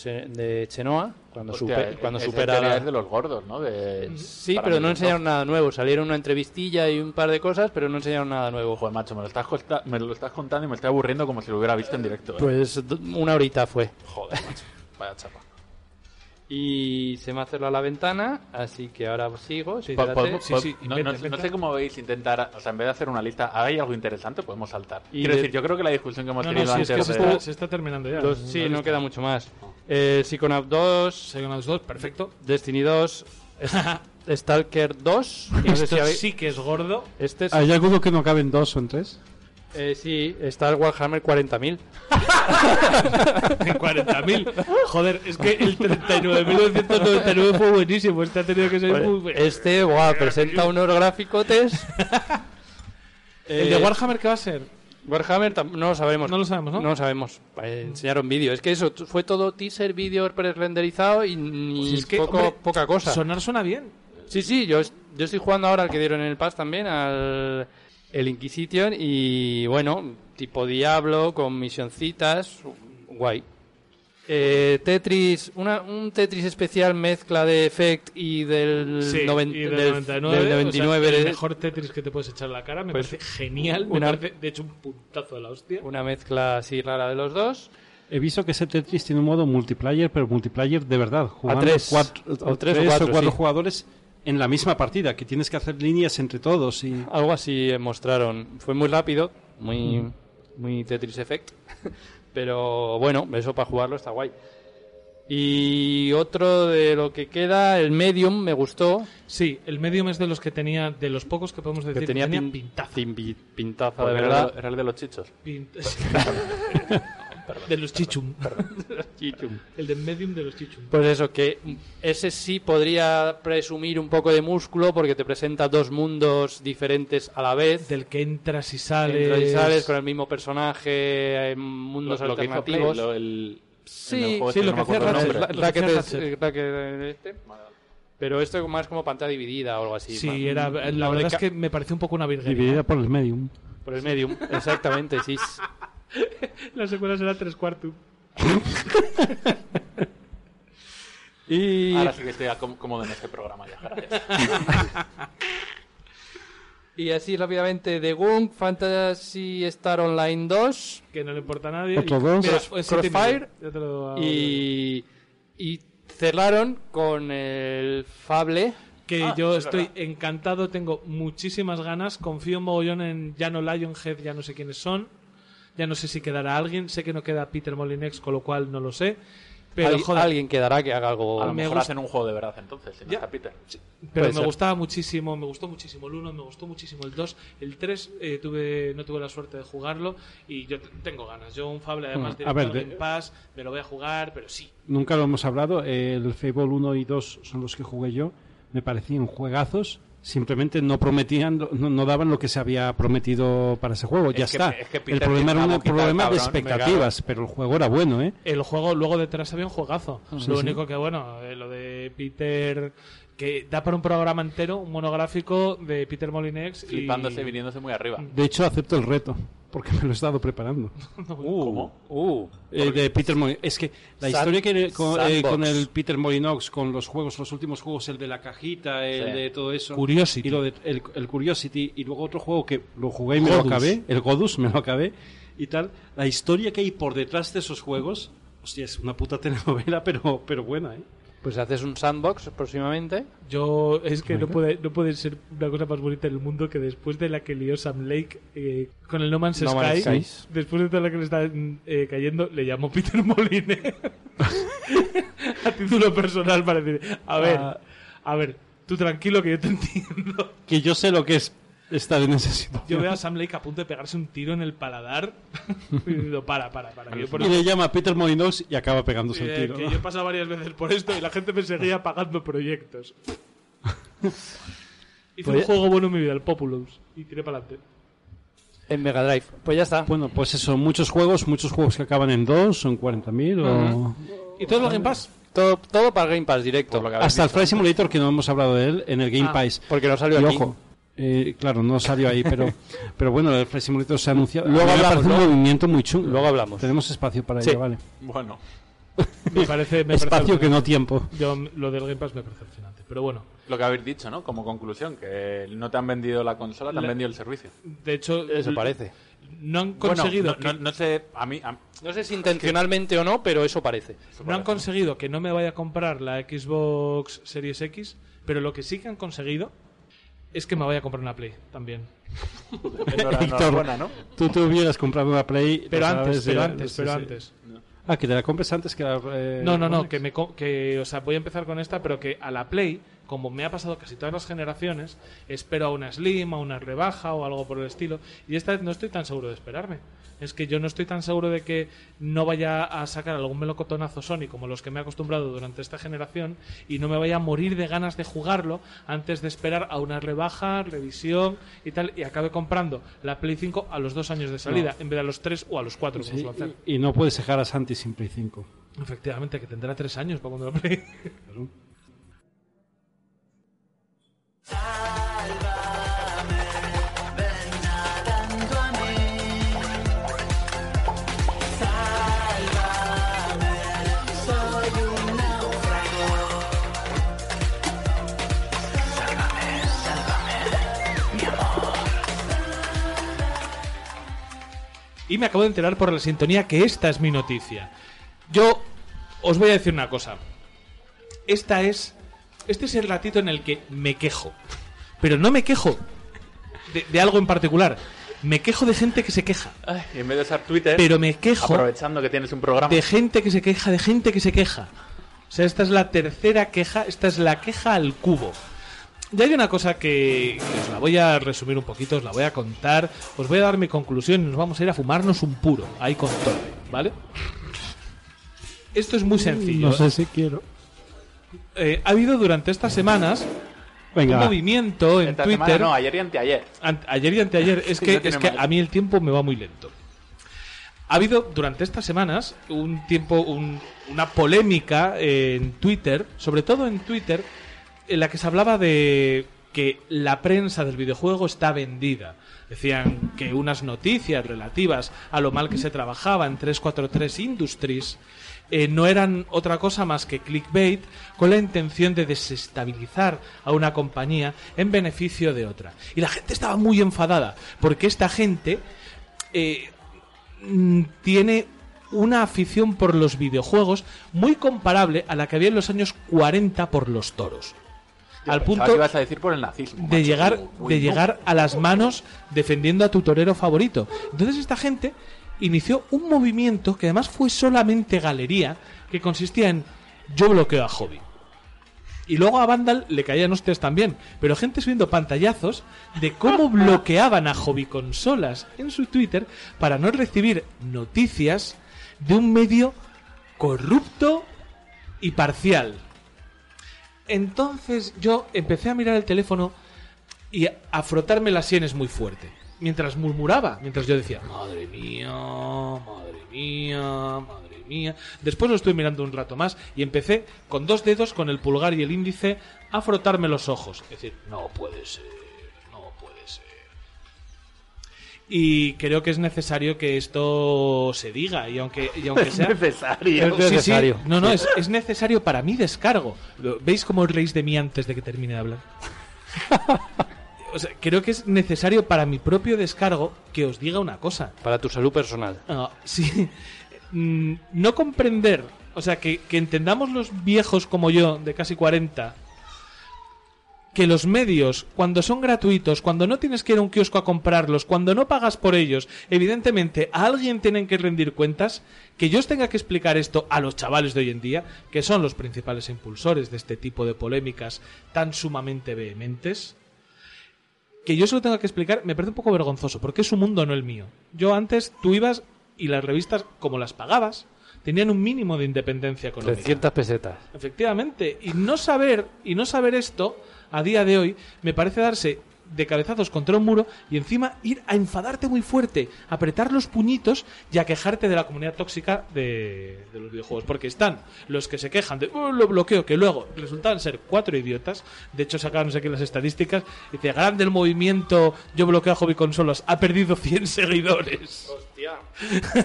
Chenoa, cuando, Hostia, supe- es- cuando supera la- de los gordos, ¿no? De, Sí, pero no enseñaron nada nuevo. Salieron una entrevistilla y un par de cosas, pero no enseñaron nada nuevo. Joder, macho, me lo, estás me lo estás contando y me estoy aburriendo como si lo hubiera visto en directo. ¿eh? Pues una horita fue. Joder, macho. Vaya chapa. Y se me ha cerrado la ventana, así que ahora sigo. Po- Sí, sí, no, no- no sé cómo veis intentar, o sea, en vez de hacer una lista, ¿hay algo interesante? Podemos saltar. Y Quiero de- decir, yo creo que la discusión que hemos No, no, tenido sí, es antes que se de- está, se está terminando ya. Los- sí, no queda mucho más. Eh, Psychonaut 2, Psychonauts 2, perfecto. Destiny 2, S- <laughs> Stalker 2. No sé Esto si habéis- sí que es gordo. Este es- ¿Hay alguno que no cabe en dos o en tres? Eh, sí, está el Warhammer 40.000. <laughs> En 40.000. Joder, es que el 39.999 fue buenísimo. Este ha tenido que ser Pues, muy bueno. este, buah, presenta unos graficotes. <laughs> ¿El de Eh, Warhammer qué va a ser? Warhammer no lo sabemos. No lo sabemos, ¿no? No lo sabemos. Eh, enseñaron vídeo. Es que eso fue todo teaser, vídeo pre-renderizado y ni Si es que, poco- hombre, poca cosa. Sonar suena bien. Sí, sí, yo, yo estoy jugando ahora al que dieron en el Pass también, al el Inquisition y bueno, tipo Diablo con misioncitas, guay. Eh, Tetris, una, un Tetris especial mezcla de Effect y del, Sí, noven- y del, del- 99, del o sea, 99 el mejor Tetris que te puedes echar en la cara. Me Pues, parece genial. Me una- parece, de hecho, un puntazo de la hostia. una mezcla así rara de los dos. He visto que ese Tetris tiene un modo multiplayer, pero multiplayer de verdad. Jugando tres. cuatro, O tres o cuatro, cuatro sí. jugadores en la misma partida, que tienes que hacer líneas entre todos y... Algo así mostraron. Fue muy rápido, muy, muy Tetris Effect. <laughs> Pero bueno, eso para jugarlo está guay. Y otro de lo que queda, el Medium, me gustó. Sí, el Medium es de los que tenía, de los pocos que podemos decir Que tenía, pin- pintaza. pin- pi- pintaza, de era, verdad. el- era el de los chichos. Pin- <laughs> <laughs> de los chichum. <laughs> Chichum. El de Medium de los chichum. Pues eso, que ese sí podría presumir un poco de músculo porque te presenta dos mundos diferentes a la vez. Del que entras y sales. Entras y sales con el mismo personaje en mundos Lo, lo que hizo Play, alternativos. lo- el, Sí, el sí, este lo no que Ratchet, La que que la que- este. Pero esto es más como pantalla dividida o algo así. Sí, más- era, la de verdad es que me pareció un poco una virguería. Dividida por el medium. Por el medium, exactamente, sí. <laughs> <laughs> La secuela será tres cuartos. <laughs> Y, Ahora sí que estoy cómodo en este programa ya. gracias. <laughs> y así rápidamente, The Gung, Fantasy Star Online 2 Que no le importa a nadie. Otro Y- dos. Mira, Crossfire medio. Ya te lo- y, y cerraron con el Fable. Que Ah, yo es estoy verdad. encantado, tengo muchísimas ganas. Confío en mogollón en Jano Lionhead, ya no sé quiénes son. Ya no sé si quedará alguien. Sé que no queda Peter Molinex, con lo cual no lo sé. Pero Al- joder, alguien quedará que haga algo. A lo me mejor gusta- hacen un juego de verdad entonces, si no Ya. está Peter. Pero Puede me ser. gustaba muchísimo, me gustó muchísimo el 1, me gustó muchísimo el 2. El 3 eh, tuve, no tuve la suerte de jugarlo y yo tengo ganas. Yo un Fable además Mm, de ver, de- Game Pass, me lo voy a jugar, pero sí. Nunca lo hemos hablado. El Fable 1 y 2 son los que jugué yo. Me parecían juegazos. Simplemente no prometían, no, no daban lo que se había prometido para ese juego. ya que- está. es que el problema era un problema de expectativas, pero el juego era bueno, ¿eh? El juego, luego detrás había un juegazo. Sí, lo sí. único que, bueno, eh, lo de Peter, que da para un programa entero, un monográfico de Peter Molinex. y- Flipándose y viniéndose muy arriba. De hecho, acepto el reto, porque me lo he estado preparando. <laughs> ¿Cómo? Uh, Eh, de Peter Es que la Sand- historia que con, eh, con el Peter Molinox, con los juegos, los últimos juegos, el de la cajita, el Sí. de todo eso. Curiosity. Y lo de, el, el Curiosity. Y luego otro juego que lo jugué y me lo acabé. El Godus, me lo acabé. Y tal. La historia que hay por detrás de esos juegos. Hostia, es una puta telenovela, <laughs> pero, pero buena, ¿eh? Pues haces un sandbox próximamente. Yo, es que no puede, no puede ser una cosa más bonita en el mundo que después de la que lió Sam Lake eh, con el No Man's No Sky, Man's después de toda la que le está eh, cayendo, le llamó Peter Moline <laughs> a título personal para decir, a ver, Ah. a ver, tú tranquilo que yo te entiendo. Que yo sé lo que es estar en esa situación. Yo veo a Sam Lake a punto de pegarse un tiro en el paladar <laughs> y digo, para, para, para. que yo por Y le llama Peter Molinox y acaba pegándose el Eh, tiro. que ¿no? yo he pasado varias veces por esto y la gente me seguía pagando proyectos. <laughs> Hice Pues- un juego bueno en mi vida, el Populous, y tiré para adelante. En Mega Drive. Pues ya está. Bueno, pues eso, muchos juegos, muchos juegos que acaban en 2 o en 40.000 o... ¿Y todo lo Game Pass? Todo, todo para Game Pass directo. Hasta el Flight. Simulator, que no hemos hablado de él, en el Game Ah, Pass. Porque no salió Y aquí. ojo, eh, claro, no salió ahí, pero, <laughs> pero bueno, el Flight Simulator se ha anunciado. Luego A mí me hablamos, ¿no? un movimiento muy chungo. Luego hablamos. Tenemos espacio para Sí. ello, vale. Bueno, <laughs> Me parece, me Espacio parece que no tiempo. Yo, lo del Game Pass me parece alucinante. Pero bueno, lo que habéis dicho, ¿no? Como conclusión, que no te han vendido la consola, te han La- vendido el servicio. de hecho, Eso parece. no han conseguido Bueno, no, que- no- no sé, a mí... a- No sé si intencionalmente o no, pero eso parece. eso no han conseguido que no me vaya a comprar la Xbox Series X, pero lo que sí que han conseguido es que me vaya a comprar una Play también. Enhorabuena, ¿no? Tú te hubieras comprado una Play. Pero antes, sabes, pero ya- antes, pero sí. antes. Ah, que te la compres antes que la. eh, No, no, no, que me co- que, o sea, voy a empezar con esta, pero que a la Play, como me ha pasado casi todas las generaciones, espero a una Slim, a una rebaja o algo por el estilo, y esta vez no estoy tan seguro de esperarme. Es que yo no estoy tan seguro de que no vaya a sacar algún melocotonazo Sony como los que me he acostumbrado durante esta generación y no me vaya a morir de ganas de jugarlo antes de esperar a una rebaja, revisión y tal, y acabe comprando la Play 5 a los dos años de salida, en vez de a los tres o a los cuatro, como Sí, y, y no puedes dejar a Santi sin Play 5. Efectivamente, que tendrá tres años para cuando la <laughs> Play. Y me acabo de enterar por la sintonía que esta es mi noticia. Yo os voy a decir una cosa. Esta es este es el ratito en el que me quejo. Pero no me quejo de, de algo en particular. Me quejo de gente que se queja. Ay, y en vez de usar Twitter, Pero me quejo aprovechando que tienes un programa. de gente que se queja, de gente que se queja. O sea, esta es la tercera queja, esta es la queja al cubo. Y hay una cosa que, que os la voy a resumir un poquito, os la voy a contar, os voy a dar mi conclusión y nos vamos a ir a fumarnos un puro, ahí con todo, ¿vale? Esto es muy sencillo. No sé si quiero. Eh, ha habido durante estas semanas Venga, un va. movimiento en Esta Twitter. semana no, ayer y anteayer. An- ayer y anteayer. <laughs> Es Sí, que, no es que a mí el tiempo me va muy lento. Ha habido durante estas semanas un tiempo, un- una polémica en Twitter, sobre todo en Twitter, en la que se hablaba de que la prensa del videojuego está vendida. Decían que unas noticias relativas a lo mal que se trabajaba en 343 Industries eh, no eran otra cosa más que clickbait con la intención de desestabilizar a una compañía en beneficio de otra. Y la gente estaba muy enfadada porque esta gente eh, mm, tiene una afición por los videojuegos muy comparable a la que había en los años 40 por los toros. Al punto que ibas a decir por el nazismo. de macho. llegar, de llegar a las manos defendiendo a tu torero favorito. Entonces esta gente inició un movimiento que además fue solamente galería, que consistía en yo bloqueo a Hobby. Y luego a Vandal le caían hostias también, pero gente subiendo pantallazos de cómo <laughs> bloqueaban a Hobby Consolas en su Twitter para no recibir noticias de un medio corrupto y parcial. Entonces yo empecé a mirar el teléfono y a frotarme las sienes muy fuerte. Mientras murmuraba, mientras yo decía, madre mía, madre mía, madre mía. Después lo estuve mirando un rato más y empecé con dos dedos, con el pulgar y el índice, a frotarme los ojos. Es decir, no puede ser, no puede ser. Y creo que es necesario que esto se diga, y aunque, y aunque <laughs> sea... necesario. Es Sí, sí. necesario. No, no, es, es necesario para mi descargo. ¿Veis cómo reís de mí antes de que termine de hablar? <laughs> O sea, creo que es necesario para mi propio descargo que os diga una cosa. Para tu salud personal. Ah, sí. Mm, No comprender, o sea, que, que entendamos los viejos como yo, de casi 40, que los medios, cuando son gratuitos, cuando no tienes que ir a un kiosco a comprarlos, cuando no pagas por ellos, evidentemente a alguien tienen que rendir cuentas, que yo os tenga que explicar esto a los chavales de hoy en día, que son los principales impulsores de este tipo de polémicas tan sumamente vehementes, que yo se lo tenga que explicar me parece un poco vergonzoso, porque es su mundo, no el mío. Yo antes, tú ibas y las revistas, como las pagabas, tenían un mínimo de independencia económica. 300 pesetas. Efectivamente. Y no saber, y no saber esto, a día de hoy, me parece darse de cabezazos contra un muro y encima ir a enfadarte muy fuerte, apretar los puñitos y a quejarte de la comunidad tóxica de, de los videojuegos. Porque están los que se quejan de "Oh, lo bloqueo, que luego resultan ser cuatro idiotas. De hecho, sacaron aquí las estadísticas. Dice, grande el movimiento, yo bloqueo a hobby consolas, ha perdido 100 <laughs> seguidores. <laughs>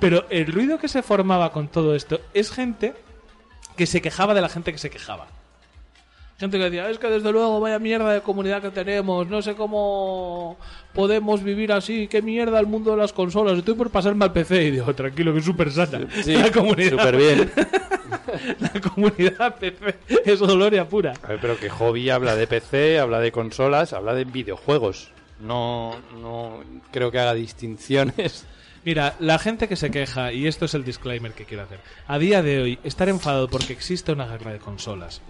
Pero el ruido que se formaba con todo esto es gente que se quejaba de la gente que se quejaba. Gente que decía, es que desde luego vaya mierda de comunidad que tenemos, no sé cómo podemos vivir así, qué mierda el mundo de las consolas, estoy por pasarme al PC y digo, tranquilo, que es súper sana. Sí, <laughs> la comunidad, súper bien. <laughs> la comunidad PC es gloria pura. A ver, pero que Hobby habla de PC, habla de consolas, habla de videojuegos. No, no creo que haga distinciones. Mira, la gente que se queja, y esto es el disclaimer que quiero hacer, a día de hoy, estar enfadado porque existe una guerra de consolas,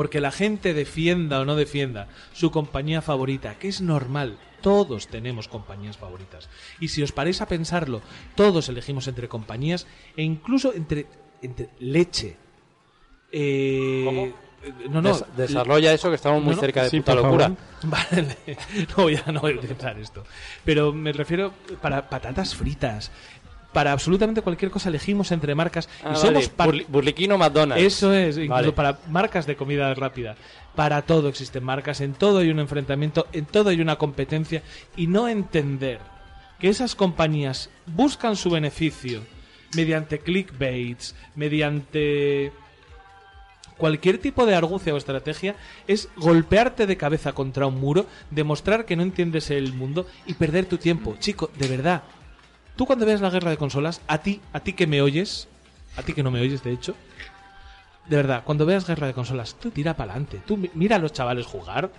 porque la gente defienda o no defienda su compañía favorita, que es normal, todos tenemos compañías favoritas. Y si os paráis a pensarlo, todos elegimos entre compañías e incluso entre, entre leche. Eh, ¿Cómo? No, no, Des- desarrolla eso que estamos muy No, cerca de sí, puta locura. favor. <laughs> Vale, no voy, a, no voy a utilizar esto. Pero me refiero para patatas fritas. Para absolutamente cualquier cosa elegimos entre marcas Ah, y vale. somos Burliquino McDonald's. Eso es, incluso Vale. para marcas de comida rápida. Para todo existen marcas, en todo hay un enfrentamiento, en todo hay una competencia y no entender que esas compañías buscan su beneficio mediante clickbaits, mediante cualquier tipo de argucia o estrategia es golpearte de cabeza contra un muro, demostrar que no entiendes el mundo y perder tu tiempo. Chico, de verdad. Tú cuando veas la guerra de consolas, a ti, a ti que me oyes, a ti que no me oyes de hecho, de verdad, cuando veas guerra de consolas, tú tira para adelante. Tú mi- mira a los chavales jugar,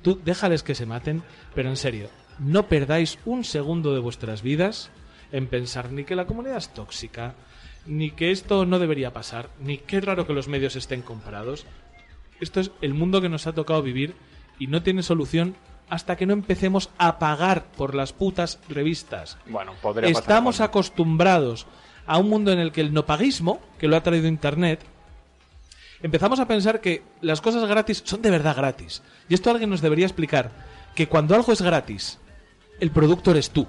tú déjales que se maten, pero en serio, no perdáis un segundo de vuestras vidas en pensar ni que la comunidad es tóxica, ni que esto no debería pasar, ni qué raro que los medios estén comparados. Esto es el mundo que nos ha tocado vivir y no tiene solución hasta que no empecemos a pagar por las putas revistas. Bueno, podría Estamos acostumbrados a un mundo en el que el nopaguismo, que lo ha traído Internet, empezamos a pensar que las cosas gratis son de verdad gratis. Y esto alguien nos debería explicar, que cuando algo es gratis, el producto eres tú.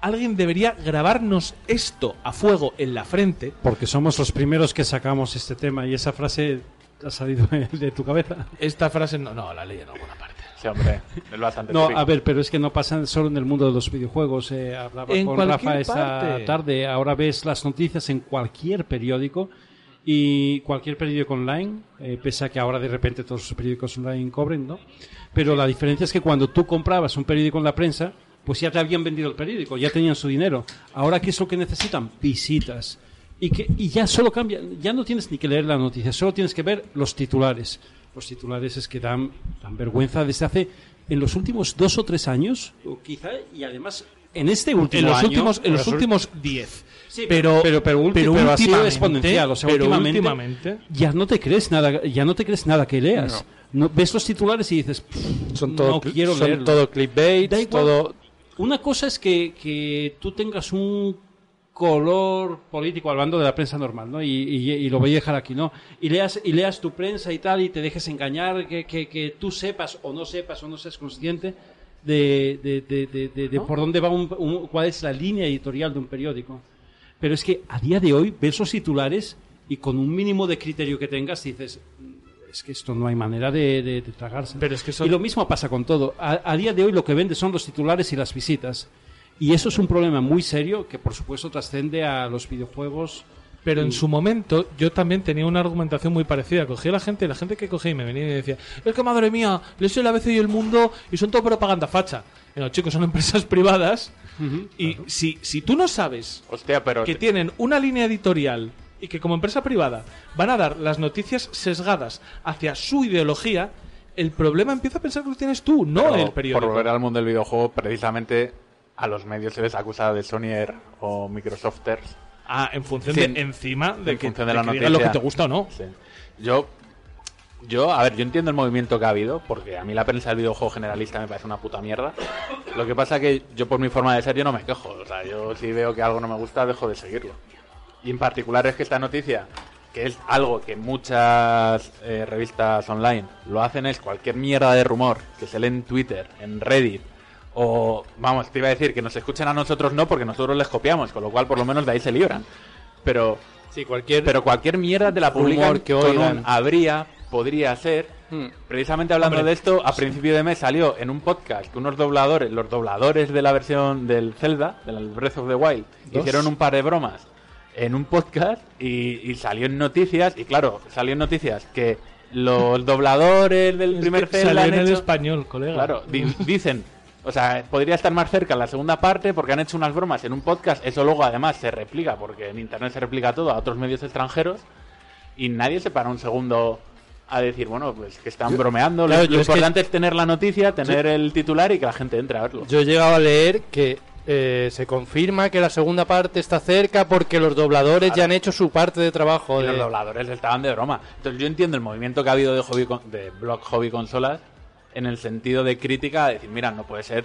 Alguien debería grabarnos esto a fuego en la frente. Porque somos los primeros que sacamos este tema y esa frase ha salido <laughs> de tu cabeza. Esta frase no, no la leí en alguna parte. Sí, hombre, es bastante No, típico. a ver, pero es que no pasa solo en el mundo de los videojuegos. Eh, hablaba En con cualquier Rafa esta parte. tarde. Ahora ves las noticias en cualquier periódico y cualquier periódico online, eh, pese a que ahora de repente todos los periódicos online cobren, ¿no? Pero la diferencia es que cuando tú comprabas un periódico en la prensa, pues ya te habían vendido el periódico, ya tenían su dinero. Ahora, ¿qué es lo que necesitan? Visitas. Y, que, y ya solo cambia, ya no tienes ni que leer la noticia, solo tienes que ver los titulares. Los titulares es que dan, dan vergüenza desde hace, en los últimos dos o tres años, o quizá, y además en este último En los año, últimos, en los últimos 10. Sí, pero, pero, pero, ulti- pero ha sido últimamente- exponencial. O sea, pero últimamente, últimamente- ya no te crees nada, ya no te crees nada que leas. No, ves los titulares y dices, "Pff, Son todo, no quiero son leerlo". todo clickbait, todo... Una cosa es que, que tú tengas un color político hablando de la prensa normal, ¿no? Y, y- y lo voy a dejar aquí, ¿no? Y leas, y leas tu prensa y tal y te dejes engañar, que, que, que tú sepas o no sepas o no seas consciente de, de, de, de- de- de por dónde va un, un- cuál es la línea editorial de un periódico. Pero es que a día de hoy ves los titulares y con un mínimo de criterio que tengas dices, es que esto no hay manera de, de- de tragarse. Pero es que son- Y lo mismo pasa con todo. A, a día de hoy lo que vende son los titulares y las visitas. Y eso es un problema muy serio que por supuesto trascende a los videojuegos. Pero en su momento yo también tenía una argumentación muy parecida. Cogía a la gente, la gente que cogía y me venía y me decía, es que madre mía, les soy la ABC y el mundo y son todo propaganda facha. Y no, chicos, son empresas <laughs> privadas y si, si tú no sabes Hostia, pero... que tienen una línea editorial y que como empresa privada van a dar las noticias sesgadas hacia su ideología, el problema empieza a pensar que lo tienes tú, no pero el periódico. Por volver al mundo del videojuego, precisamente a los medios se les acusa de Sonyer o Microsofters. Ah, en función Sí, de encima de en que, función de de la que digan lo que te gusta o no. Sí. Yo, yo, a ver, yo entiendo el movimiento que ha habido, porque a mí la prensa del videojuego generalista me parece una puta mierda. Lo que pasa que yo por mi forma de ser yo no me quejo. O sea, yo si veo que algo no me gusta, dejo de seguirlo. Y en particular es que esta noticia, que es algo que muchas eh, revistas online lo hacen, es cualquier mierda de rumor que se lee en Twitter, en Reddit, o, vamos, te iba a decir que nos escuchen a nosotros no, porque nosotros les copiamos, con lo cual por lo menos de ahí se libran. Pero Sí, cualquier... pero cualquier mierda te la publican que con un habría, podría ser. Hmm. Precisamente hablando Hombre, de esto, a principio de mes salió en un podcast que unos dobladores, los dobladores de la versión del Zelda, del Breath of the Wild, Dos. hicieron un par de bromas en un podcast y, y salió en noticias, y claro, salió en noticias que los dobladores del primer Zelda salió en el español, colega. Claro, di- dicen, o sea, podría estar más cerca la segunda parte porque han hecho unas bromas en un podcast. Eso luego además se replica, porque en internet se replica todo a otros medios extranjeros y nadie se para un segundo a decir, bueno, pues que están bromeando. Lo- claro, lo yo es que- importante es tener la noticia, tener el titular y que la gente entre a verlo. Yo he llegado a leer que eh, se confirma que la segunda parte está cerca porque los dobladores ya han hecho su parte de trabajo. Y De... los dobladores estaban de broma. Entonces yo entiendo el movimiento que ha habido de hobby con- de blog hobby consolas en el sentido de crítica, de decir, mira, no puede ser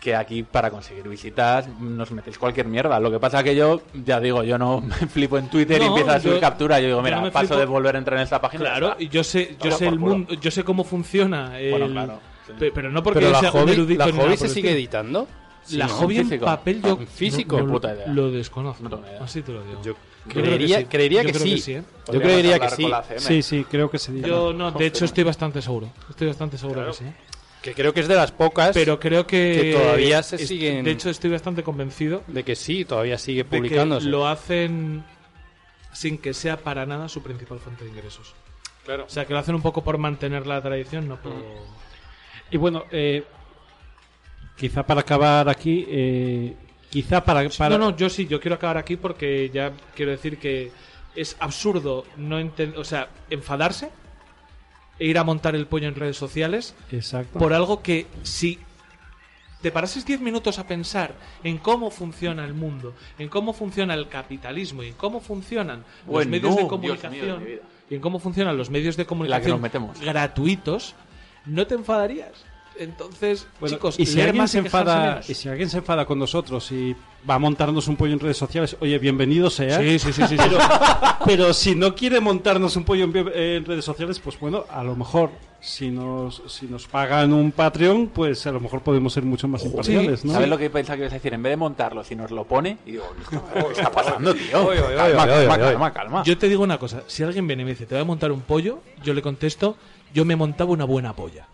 que aquí para conseguir visitas nos metéis cualquier mierda. Lo que pasa que yo, ya digo, yo no <laughs> me flipo en Twitter y empiezo a subir yo- captura. Yo digo, mira, no me paso flipo- de volver a entrar en esta página. Claro, y yo sé, yo sé el culo. mundo, yo sé cómo funciona el... Bueno, claro, sí. Pero no porque Pero la sea un hobby, erudito la hobby se sigue estilo. La ¿no? hobby en Físico. papel yo físico. no- puta idea. lo desconozco. No idea. Así te lo digo. Yo creo creería, que sí. creería Yo que, creo sí. que sí, ¿eh? Yo creería que sí. Sí, sí, creo que se Yo no, de hecho estoy bastante seguro. Estoy bastante seguro que sí. Que creo que es de las pocas Pero creo que, que todavía se siguen- De hecho estoy bastante convencido de que sí, todavía sigue de que publicándose. lo hacen sin que sea para nada su principal fuente de ingresos. Claro. O sea, que lo hacen un poco por mantener la tradición, no por... Y bueno, eh, quizá para acabar aquí, eh, quizá para, para No, no, yo sí, yo quiero acabar aquí porque ya quiero decir que es absurdo no enten- o sea, enfadarse e ir a montar el pollo en redes sociales Exacto. por algo que si te parases 10 minutos a pensar en cómo funciona el mundo, en cómo funciona el capitalismo y en cómo funcionan los medios de Dios comunicación mío y en cómo funcionan los medios de comunicación metemos. gratuitos, no te enfadarías. Entonces, Bueno, chicos, y si alguien se enfada y si alguien se enfada con nosotros y va a montarnos un pollo en redes sociales oye bienvenido sea Sí, sí, sí, sí, sí. pero, <laughs> pero si no quiere montarnos un pollo en, vi- en redes sociales pues bueno a lo mejor si nos si nos pagan un Patreon pues a lo mejor podemos ser mucho más imparciales ¿no? ¿Sabes lo que pensaba que ibas a decir? En vez de montarlo, si nos lo pone, y digo, ¿qué está <laughs> pasando, tío? Oye, oye, calma, oye, oye, calma, oye. calma, calma. Yo te digo una cosa, si alguien viene y me dice, te voy a montar un pollo, yo le contesto, yo me montaba una buena polla.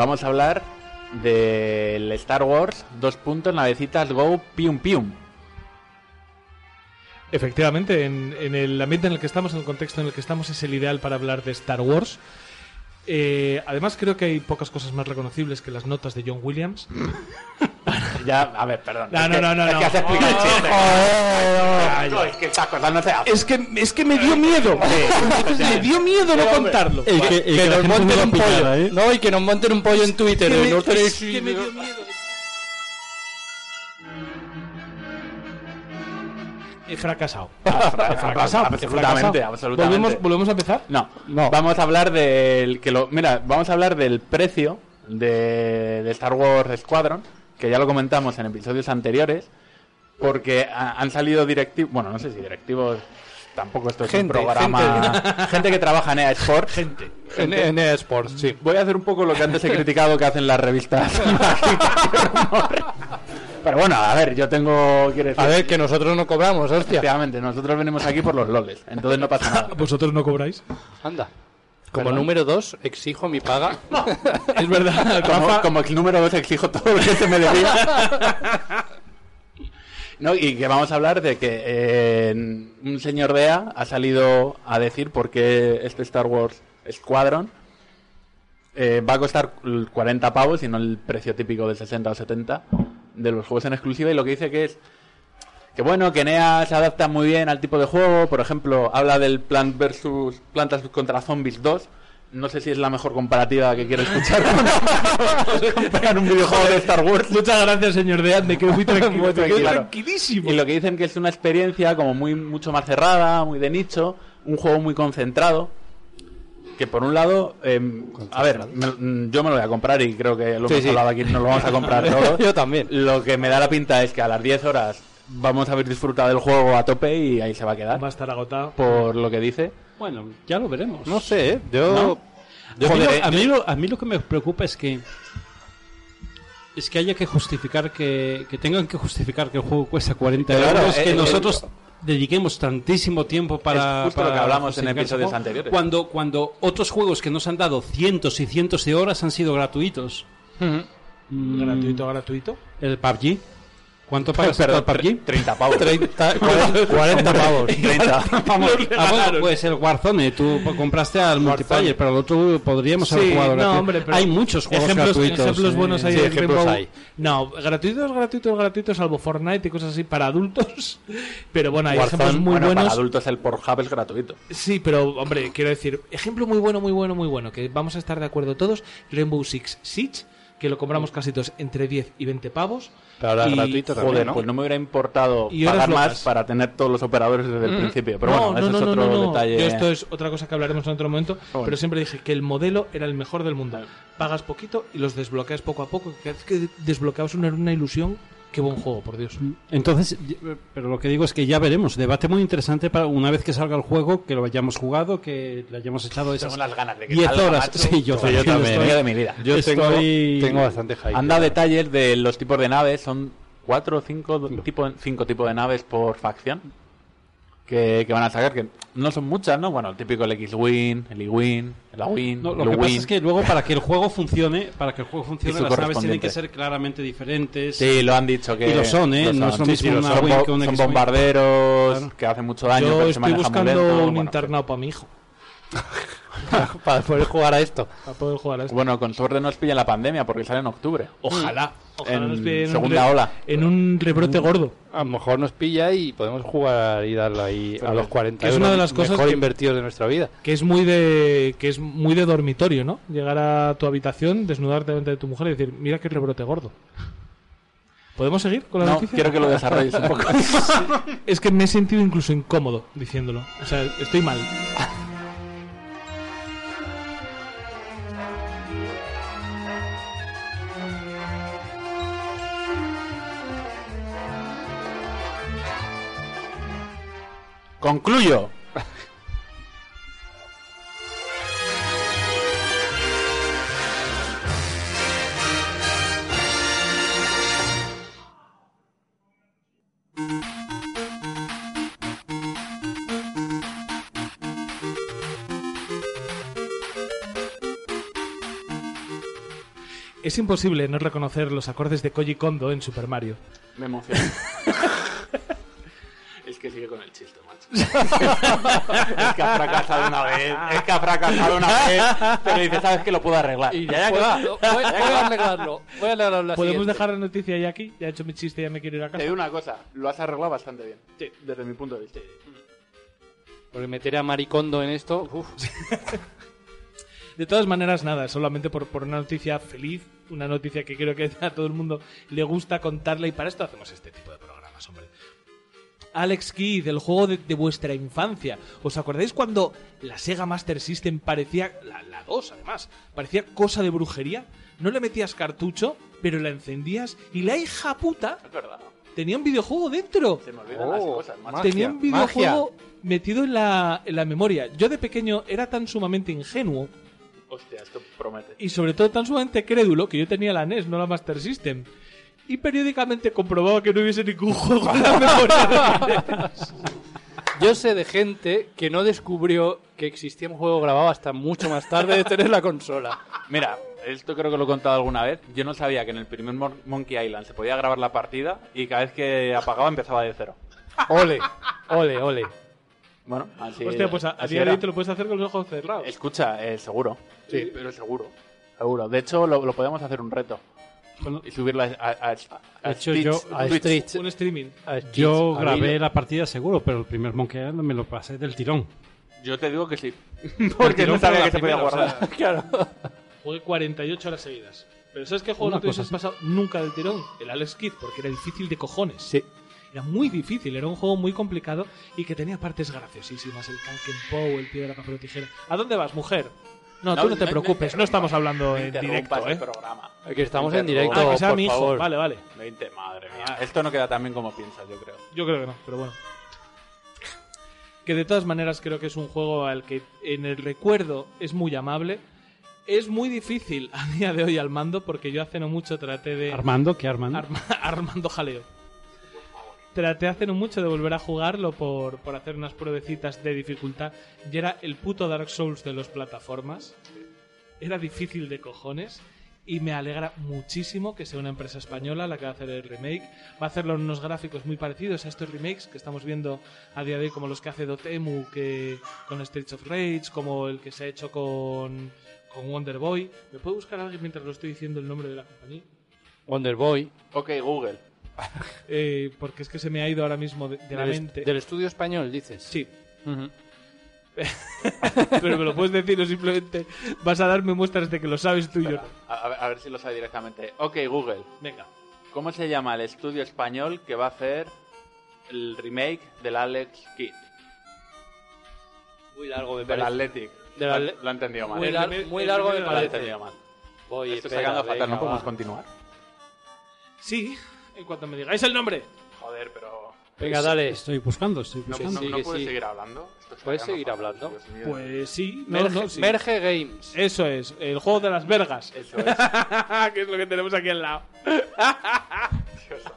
Vamos a hablar del Star Wars, dos puntos, navecitas Go, pium pium. Efectivamente, en, en el ambiente en el que estamos, en el contexto en el que estamos, es el ideal para hablar de Star Wars. Eh, además, creo que hay pocas cosas más reconocibles que las notas de John Williams. <laughs> Ya, a ver, perdón. No, es no, que- no, no, Es no. que has explicado el chiste. ya. <laughs> No, es que estas cosas no se hacen. Es que, es que me dio miedo. me dio miedo no contarlo. El que, el que que nos monten un pollo. ¿eh? No, y que nos monten un pollo en Twitter. Que y me- es que me dio miedo. He fracasado. <laughs> He fracasado. he absolutamente, fracasado. absolutamente. ¿Volvemos, ¿Volvemos a empezar? No, vamos a hablar del que lo, mira, vamos a hablar del precio de, de Star Wars Squadron, que ya lo comentamos en episodios anteriores, porque ha- han salido directivos, bueno, no sé si directivos, tampoco esto es Gente, un programa, <laughs> gente. que trabaja en EA Sports. Gente. En, en EA Sports, sí. Voy a hacer un poco lo que antes he criticado que hacen las revistas. <laughs> Pero bueno, a ver, yo tengo, decir, A ver, que nosotros no cobramos, hostia. efectivamente, nosotros venimos aquí por los loles, entonces no pasa nada. <laughs> ¿Vosotros no cobráis? Anda. Como número dos, exijo mi paga. <laughs> Es verdad. como, como el número 2 exijo todo lo que se me debía. <laughs> No, y que vamos a hablar de que eh, un señor de EA ha salido a decir por qué este Star Wars Squadron eh, va a costar 40 pavos y no el precio típico de 60 o 70 de los juegos en exclusiva y lo que dice que es que bueno, que NEA se adapta muy bien al tipo de juego, por ejemplo, habla del Plant versus Plantas contra Zombies 2. No sé si es la mejor comparativa que quiero escuchar. <laughs> <laughs> Comparar un videojuego de Star Wars. Muchas gracias, señor Dean. Me quedo muy <laughs> tranquilo. Muy me quedo tranquilo. tranquilísimo. Y lo que dicen que es una experiencia como muy mucho más cerrada, muy de nicho, un juego muy concentrado. Que por un lado, eh, a ver, me- mm, yo me lo voy a comprar y creo que lo Sí, hemos sí. hablado aquí, nos lo vamos a comprar todos. <laughs> Yo también. Lo que me da la pinta es que a las 10 horas vamos a haber disfrutado del juego a tope y ahí se va a quedar. Va a estar agotado. Por lo que dice. bueno ya lo veremos No sé, ¿eh? Yo... Yo- a, mí Joder, lo, a, mí lo, a mí lo que me preocupa es que es que haya que justificar que, que tengan que justificar que el juego cuesta 40 Claro, euros, eh, que eh, nosotros dediquemos tantísimo tiempo para, Es justo lo para que hablamos en episodios anteriores. Cuando, cuando otros juegos que nos han dado cientos y cientos de horas han sido gratuitos. Mm, Gratuito, gratuito. El PUBG. ¿Cuánto pagas Perdón, por PUBG? 30 pavos. 30, 40, 40 pavos. 30. <laughs> Vamos, ah, pues el Warzone, tú compraste al multiplayer, pero el otro podríamos haber Sí, jugado no, hombre, pero Hay muchos juegos ejemplos, gratuitos. ejemplos buenos hay sí, ejemplos hay. No, gratuitos, gratuitos, gratuitos, salvo Fortnite y cosas así para adultos. <laughs> Pero bueno, hay Warzone, ejemplos muy bueno, buenos. para adultos el Pornhub es gratuito. Sí, pero hombre, quiero decir, ejemplo muy bueno, muy bueno, muy bueno, que vamos a estar de acuerdo todos, Rainbow Six Siege, que lo compramos casi todos entre 10 y 20 pavos. Pero ahora Y- gratuito también, Joder, ¿no? pues no me hubiera importado Y pagar más para tener todos los operadores desde el principio. Pero no, bueno, no, es otro detalle. Yo esto es otra cosa que hablaremos en otro momento, bueno. pero siempre dije que el modelo era el mejor del mundo. Pagas poquito y los desbloqueas poco a poco. Cada vez que desbloqueabas una, una ilusión, qué buen juego, por Dios. Entonces, pero lo que digo es que ya veremos. Debate muy interesante para una vez que salga el juego, que lo hayamos jugado, que le hayamos echado esas Tengo ganas de que 10 salga, horas. macho. Sí, yo Sí, también. yo también, estoy- Día de mi vida. Yo tengo, Estoy- tengo bastante hype. Han dado detalles de los tipos de naves, son cuatro o cinco, tipo, cinco tipos de naves por facción que, que van a sacar, que no son muchas, ¿no? Bueno, el típico el X-Wing, el E-Wing, el A-Wing, No, el lo que pasa es que luego para que el juego funcione, para que el juego funcione, las naves tienen que ser claramente diferentes. Sí, lo han dicho que... Y lo son, ¿eh? No es lo Sí, mismo sí, una son, bo- que un son bombarderos Claro. que hacen mucho daño, Yo pero se estoy muy buscando lento. un Bueno, internado para mi hijo. <laughs> para poder jugar a esto. Para poder jugar a esto. Bueno, con suerte nos pilla la pandemia porque sale en octubre. Ojalá. Ojalá En nos pillen un segunda re- ola. En un rebrote gordo. A lo mejor nos pilla y podemos jugar y darle ahí a los 40 es una de las cosas mejor que- invertidos de nuestra vida. Que es muy de que es muy de dormitorio, ¿no? Llegar a tu habitación, desnudarte delante de tu mujer y decir, mira qué rebrote gordo. ¿Podemos seguir con la No, noticia? quiero que lo desarrolles un poco. <laughs> Es que me he sentido incluso incómodo diciéndolo. O sea, estoy mal. Concluyo. Es imposible no reconocer los acordes de Koji Kondo en Super Mario. Me emociona. <laughs> <laughs> es que ha fracasado una vez. Es que ha fracasado una vez. Pero dice, ¿sabes que lo puedo arreglar? Y ya, ya que va. Voy, voy a arreglarlo. Voy a arreglarlo la ¿Podemos siguiente. dejar la noticia ya aquí? Ya he hecho mi chiste y ya me quiero ir a Te casa. digo una cosa, lo has arreglado bastante bien. Desde mi punto de vista. Porque meter a Maricondo en esto. uf. <laughs> De todas maneras, nada, solamente por, por una noticia feliz, una noticia que creo que <laughs> a todo el mundo le gusta contarle y para esto hacemos este tipo de programas, hombre. Alex Kidd, el juego de, de vuestra infancia. ¿Os acordáis cuando la Sega Master System parecía, la, la 2 además, parecía cosa de brujería? No le metías cartucho, pero la encendías y la hija puta Es verdad. tenía un videojuego dentro. Se me olvidan las Oh, cosas, magia, tenía un videojuego metido en la, en la memoria. Yo de pequeño era tan sumamente ingenuo Hostia, esto promete. y sobre todo tan sumamente crédulo que yo tenía la NES, no la Master System. Y periódicamente comprobaba que no hubiese ningún juego en la memoria de. Yo sé de gente que no descubrió que existía un juego grabado hasta mucho más tarde de tener la consola. Mira, esto creo que lo he contado alguna vez. Yo no sabía que en el primer Mon- Monkey Island se podía grabar la partida y cada vez que apagaba empezaba de cero. Ole, ole, ole. Bueno, así Hostia, pues a, a así día de era. te lo puedes hacer con los ojos cerrados. Escucha, eh, seguro. Sí, pero seguro. Seguro. De hecho, lo, lo podemos hacer un reto. Y subirlo a, a, a- hecho, Stitch, yo- a Twitch. Street. Un streaming. a Yo grabé la partida seguro, pero el primer Monkey Island me lo pasé del tirón. Yo te digo que sí. <laughs> Porque no sabía que se podía primera, o guardar. <laughs> Claro. Jugué 48 horas seguidas. Pero ¿sabes qué juego Una no te cosa hubieses pasado nunca del tirón? El Alex Kidd, porque era difícil de cojones. Sí. Era muy difícil, era un juego muy complicado y que tenía partes graciosísimas. El Kanken el piedra, papel o tijera. ¿A dónde vas, mujer? No, tú no te preocupes, no estamos hablando en directo, ¿eh? programa. Que estamos en directo, Ah, que sea por mi hijo. favor. Vale, vale. 20, madre mía. Esto no queda tan bien como piensas, yo creo. Yo creo que no, pero bueno. Que de todas maneras creo que es un juego al que en el recuerdo es muy amable. Es muy difícil <laughs> a día de hoy al mando porque yo hace no mucho traté de... Armando, ¿qué Armando? Arma- <laughs> Armando Jaleo. Traté hace no mucho de volver a jugarlo por, por hacer unas pruebecitas de dificultad. Y era el puto Dark Souls de las plataformas. Era difícil de cojones. Y me alegra muchísimo que sea una empresa española la que va a hacer el remake. Va a hacerlo en unos gráficos muy parecidos a estos remakes que estamos viendo a día de hoy, como los que hace Dotemu que, con Streets of Rage, como el que se ha hecho con, con Wonder Boy. ¿Me puede buscar alguien mientras lo estoy diciendo el nombre de la compañía? Wonder Boy. Ok, Google. <laughs> Eh, porque es que se me ha ido ahora mismo de, de la Del, mente. del estudio español, dices. Sí, <laughs> pero me lo puedes decir o simplemente vas a darme muestras de que lo sabes tú y yo. A, a ver, a ver si lo sabe directamente. Ok, Google. Venga. ¿Cómo se llama el estudio español que va a hacer el remake del Alex Kidd? Muy largo me Del parece. Athletic. Del Lo- Ale- Lo he entendido mal. Muy, lar- largo me primero Lo he parece. entendido mal. Voy, Estoy espera, sacando fatal, venga, no podemos va. continuar. Sí, en cuanto me digáis el nombre. Joder, pero... Venga, dale. Estoy buscando, estoy ¿No, Sí, buscando. no- no puedes sí. seguir hablando? Esto está ¿Puedes seguir hablando? Dios mío. Pues sí, no, Merge, no, sí. Merge Games. Eso es, el juego de las vergas. Eso es. <laughs> que es lo que tenemos aquí al lado. Dios <laughs> santo.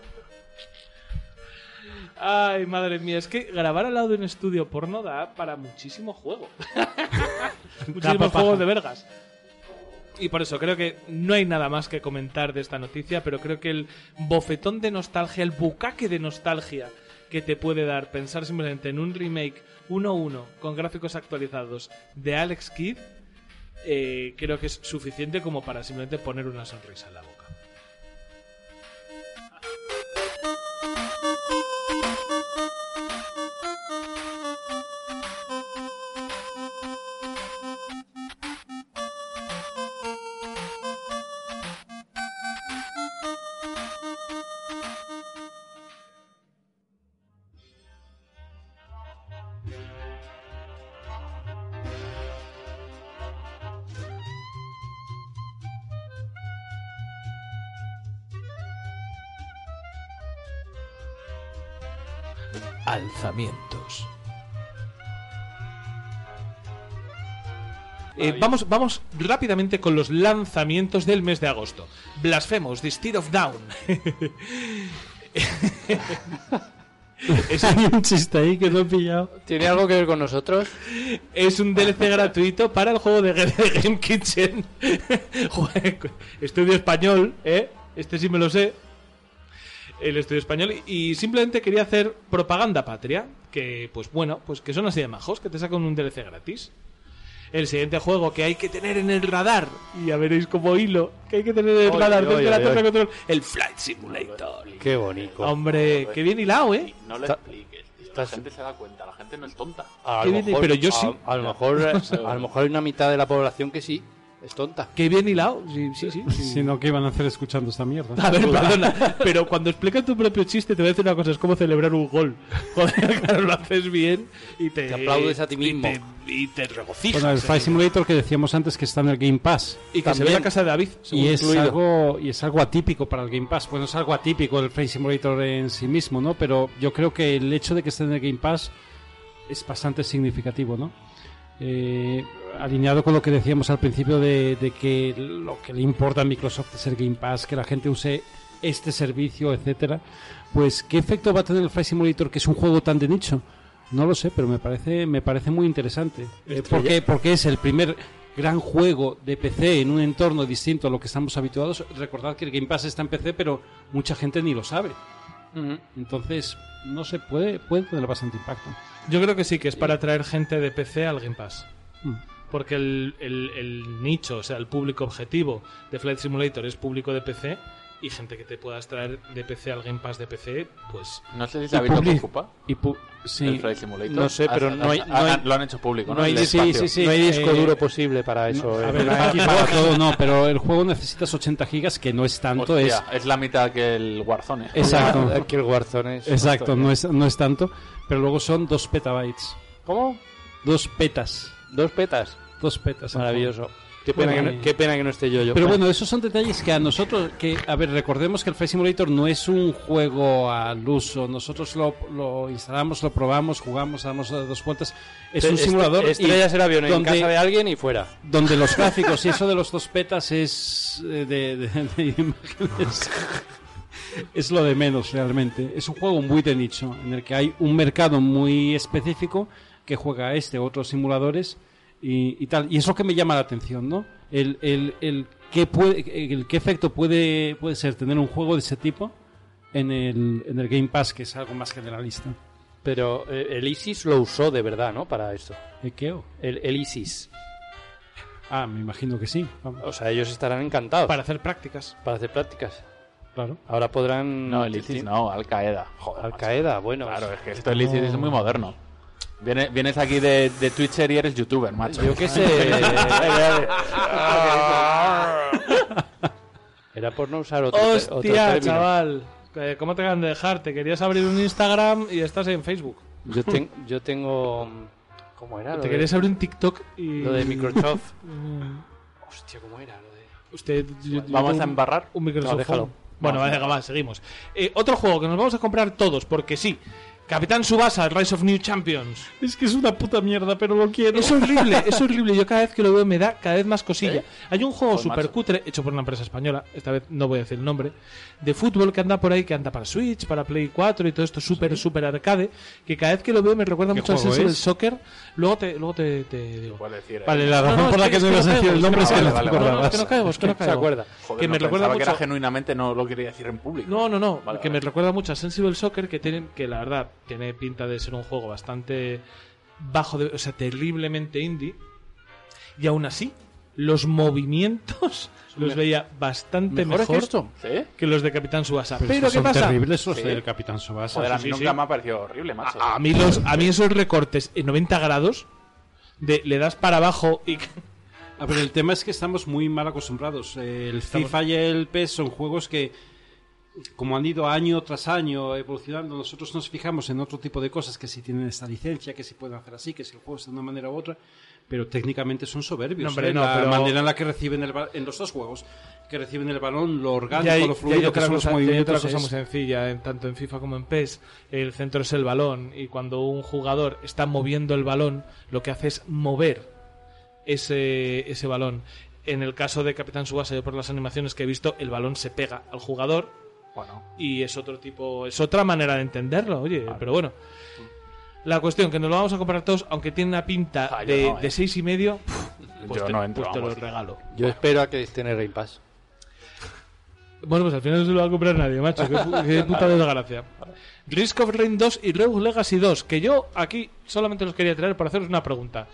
Ay, madre mía, es que grabar al lado de un estudio porno da para muchísimo juego. <laughs> Muchísimos juegos de vergas. Y por eso creo que no hay nada más que comentar de esta noticia, pero creo que el bofetón de nostalgia, el bucaque de nostalgia que te puede dar pensar simplemente en un remake 1-1 con gráficos actualizados de Alex Kidd, eh, creo que es suficiente como para simplemente poner una sonrisa en la boca. Eh, vamos, vamos rápidamente con los lanzamientos del mes de agosto. Blasphemous, The Steed of Down. es, <laughs> Hay un chiste ahí que no he pillado. ¿Tiene algo que ver con nosotros? es un DLC <laughs> gratuito para el juego de Game Kitchen. <laughs> Estudio español, ¿eh? Este sí me lo sé. El estudio español. Y simplemente quería hacer propaganda patria. Que, pues bueno, pues que son así de majos, que te sacan un DLC gratis. El siguiente juego que hay que tener en el radar, y ya veréis como hilo, que hay que tener en el Oy, radar oy, desde la oy, torre oy. de control, el Flight Simulator. Qué bonito. Hombre, qué bien hilado, ¿eh? No lo expliques. tío. La gente se da cuenta, la gente no es tonta. A lo mejor- pero yo a- sí. A, lo mejor, <laughs> a lo mejor hay una mitad de la población que sí, es tonta. Qué bien hilado. Sí, sí, sí. sí. Sino que iban a hacer escuchando esta mierda. A ver, perdona, pero cuando explicas tu propio chiste te voy a decir una cosa, es como celebrar un gol. <laughs> Joder, claro, lo haces bien y te, Te aplaudes a ti y mismo. te- Y te, regocijas. Bueno, el Flight. Simulator que decíamos antes que está en el Game Pass. Y que se ve también. la casa de David. Y es, incluido. algo, y es algo atípico para el Game Pass. Bueno, es algo atípico el Flight Simulator en sí mismo, ¿no? Pero yo creo que el hecho de que esté en el Game Pass es bastante significativo, ¿no? Eh, alineado con lo que decíamos al principio de, de que lo que le importa a Microsoft es el Game Pass, que la gente use este servicio, etcétera. Pues, ¿qué efecto va a tener el Flight Simulator, que es un juego tan de nicho? No lo sé, pero me parece, me parece muy interesante. Eh, porque, porque es el primer gran juego de PC en un entorno distinto a lo que estamos habituados. Recordad que el Game Pass está en PC, pero mucha gente ni lo sabe. Entonces, no sé, puede, puede tener bastante impacto. Yo creo que sí, que es para atraer gente de PC al Game Pass. Mm. Porque el, el- el nicho, o sea, el público objetivo de Flight Simulator es público de PC y gente que te puedas traer de PC al Game Pass de PC, pues No sé si se ha visto que public- ocupa Y pu- sí, el Flight Simulator. no sé, pero Ah, no hay- no hay- lo han hecho público, ¿no? no hay sí, sí, sí. no hay disco eh, duro posible para eso. a eh. ver, <laughs> aquí para todo no, pero el juego necesitas 80 gigas, que no es tanto, es Hostia, es la mitad que el Warzone. Exacto. <laughs> Que el Warzone es. exacto, no es, no es tanto, pero luego son 2 petabytes, ¿Cómo? 2 petas, Dos petas. 2 petas. Maravilloso. Qué pena, Bueno, que no, qué pena que no esté yo. yo. Pero bueno, esos son detalles que a nosotros, que a ver, recordemos que el Flight Simulator no es un juego al uso. Nosotros lo, lo instalamos, lo probamos, jugamos, damos dos vueltas. Es un Est- simulador y Estrellas el avión en donde- casa de alguien y fuera. donde los gráficos y eso de los dos petas es eh, de, de- de imágenes. <laughs> Es lo de menos realmente. Es un juego muy de nicho, en el que hay un mercado muy específico que juega a este, otros simuladores y, y tal. Y es lo que me llama la atención, ¿no? El, el, el, qué, puede, el qué efecto puede, puede ser tener un juego de ese tipo en el, en el Game Pass, que es algo más generalista. Pero eh, el ISIS lo usó de verdad, ¿no? Para esto. ¿El qué? El, el ISIS. Ah, me imagino que sí. Vamos, O sea, ellos estarán encantados para para, hacer prácticas. hacer prácticas. Claro. Ahora podrán. No, el ISIS no, Al Qaeda. Joder, Al macho. Qaeda, bueno. Claro, es que esto del ISIS es muy moderno. Viene- vienes aquí de, de Twitcher y eres youtuber, macho. Yo qué sé. <laughs> <laughs> Era por no usar otro, Hostia, término. chaval. Eh, ¿Cómo te acaban de dejar? Te querías abrir un Instagram y estás en Facebook. Yo, <laughs> ten- yo tengo. ¿Cómo era? Te de, querías abrir un TikTok y... lo de Microsoft. Hostia, ¿cómo era? Lo de... Usted... yo- yo Vamos tengo a embarrar. Un Microsoft No, déjalo. Phone. Bueno, vale, venga, va, seguimos. Eh, otro juego que nos vamos a comprar todos, porque sí. Capitán Subasa, Rise of New Champions. Es que es una puta mierda, pero lo quiero. Es horrible, es <laughs> horrible. Yo cada vez que lo veo me da cada vez más cosilla. ¿Eh? Hay un juego Joder, super macho. cutre, hecho por una empresa española, esta vez no voy a decir el nombre, de fútbol que anda por ahí, que anda para Switch, para Play 4 y todo esto, súper, súper arcade, que cada vez que lo veo me recuerda ¿Qué mucho al Sensible es? Soccer. Luego te, luego te, te digo. Eh. Vale, la No, razón no, por la que no es ibas a no decir el nombre es que no No, no, que no que no caigo. <laughs> Se acuerda. Joder, que no, me recuerda pensaba que era mucho- genuinamente no lo quería decir en público. No, no, no, que me recuerda mucho a Sensible Soccer, que tiene, que la verdad tiene pinta de ser un juego bastante bajo, de, o sea, terriblemente indie. Y aún así, los movimientos <laughs> los veía bastante ¿Mejores mejor que esto? ¿Sí? que los de Capitán Subasa. Pero, ¿qué son pasa? terribles los Sí. del Capitán Subasa. Joder, a mí sí, nunca sí. me ha parecido horrible, macho. A, a mí los, a mí esos recortes en 90 grados de le das para abajo y <laughs> A ver, el tema es que estamos muy mal acostumbrados. El Estamos- FIFA y el PES son juegos que, como han ido año tras año evolucionando, nosotros nos fijamos en otro tipo de cosas, que si tienen esta licencia, que si pueden hacer así, que si el juego está de una manera u otra, pero técnicamente son soberbios. No, hombre, ¿eh? no, la pero- manera en la que reciben el en los dos juegos, que reciben el balón, lo orgánico, hay, lo fluido, que son los ya hay movimientos. otra cosa muy es- sencilla, en, tanto en FIFA como en PES. El centro es el balón y cuando un jugador está moviendo el balón, lo que hace es mover ese, ese balón. En el caso de Capitán Subasa, yo por las animaciones que he visto, el balón se pega al jugador Bueno, y es otro tipo, es otra manera de entenderlo, oye, pero bueno. La cuestión que nos lo vamos a comprar todos, aunque tiene una pinta Ah, de, no, eh. de seis y medio, pues yo te, no entro, pues te lo regalo. Yo espero a que esté en el Game Pass. Bueno, pues al final no se lo va a comprar nadie, macho. Qué <laughs> puta desgracia. Risk of Rain 2 y Rogue Legacy 2, que yo aquí solamente los quería traer para haceros una pregunta.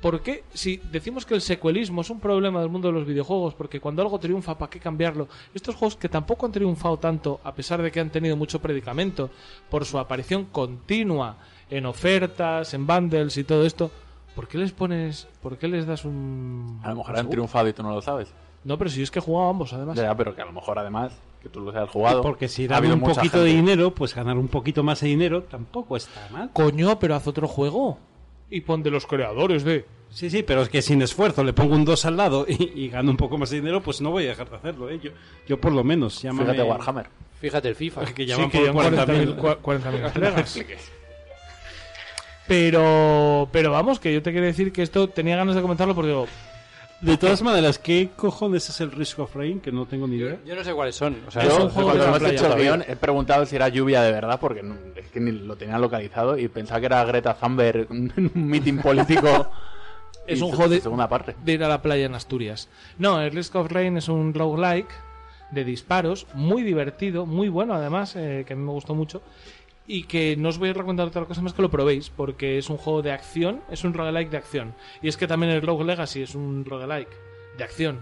¿Por qué, si decimos que el secuelismo es un problema del mundo de los videojuegos, porque cuando algo triunfa, ¿para qué cambiarlo? Estos juegos que tampoco han triunfado tanto, a pesar de que han tenido mucho predicamento, por su aparición continua en ofertas, en bundles y todo esto, ¿por qué les pones, por qué les das un... a lo mejor han triunfado y tú no lo sabes. No, pero si es que he jugado ambos, además. Ya, pero que a lo mejor además, que tú los hayas jugado. Porque si ha dan un poquito de dinero, pues ganar un poquito más de dinero tampoco está mal. Coño, pero haz otro juego. Y pon de los creadores de. Sí, sí, pero es que sin esfuerzo le pongo un 2 al lado y, y gano un poco más de dinero, pues no voy a dejar de hacerlo. ¿eh? Yo, yo por lo menos, llámame... Fíjate Warhammer. Fíjate el FIFA. Que Sí, que por llevan 40.000. 40.000 cua- 40.000 entregas. Pero, pero vamos, que yo te quiero decir que esto tenía ganas de comentarlo porque digo, De todas maneras, ¿qué cojones es el Risk of Rain? Que no tengo ni idea. Yo no sé cuáles son. O sea, Es Yo, un juego cuando de la hemos playa hecho el guion, he preguntado si era lluvia de verdad, porque no- es que ni lo tenía localizado y pensaba que era Greta Thunberg, un meeting político. <laughs> Es un juego de- segunda parte. de ir a la playa en Asturias. No, el Risk of Rain es un roguelike de disparos, muy divertido, muy bueno además, eh, que a mí me gustó mucho. Y que no os voy a recomendar otra cosa más que lo probéis, porque es un juego de acción, es un roguelike de acción. Y es que también el Rogue Legacy es un roguelike de acción.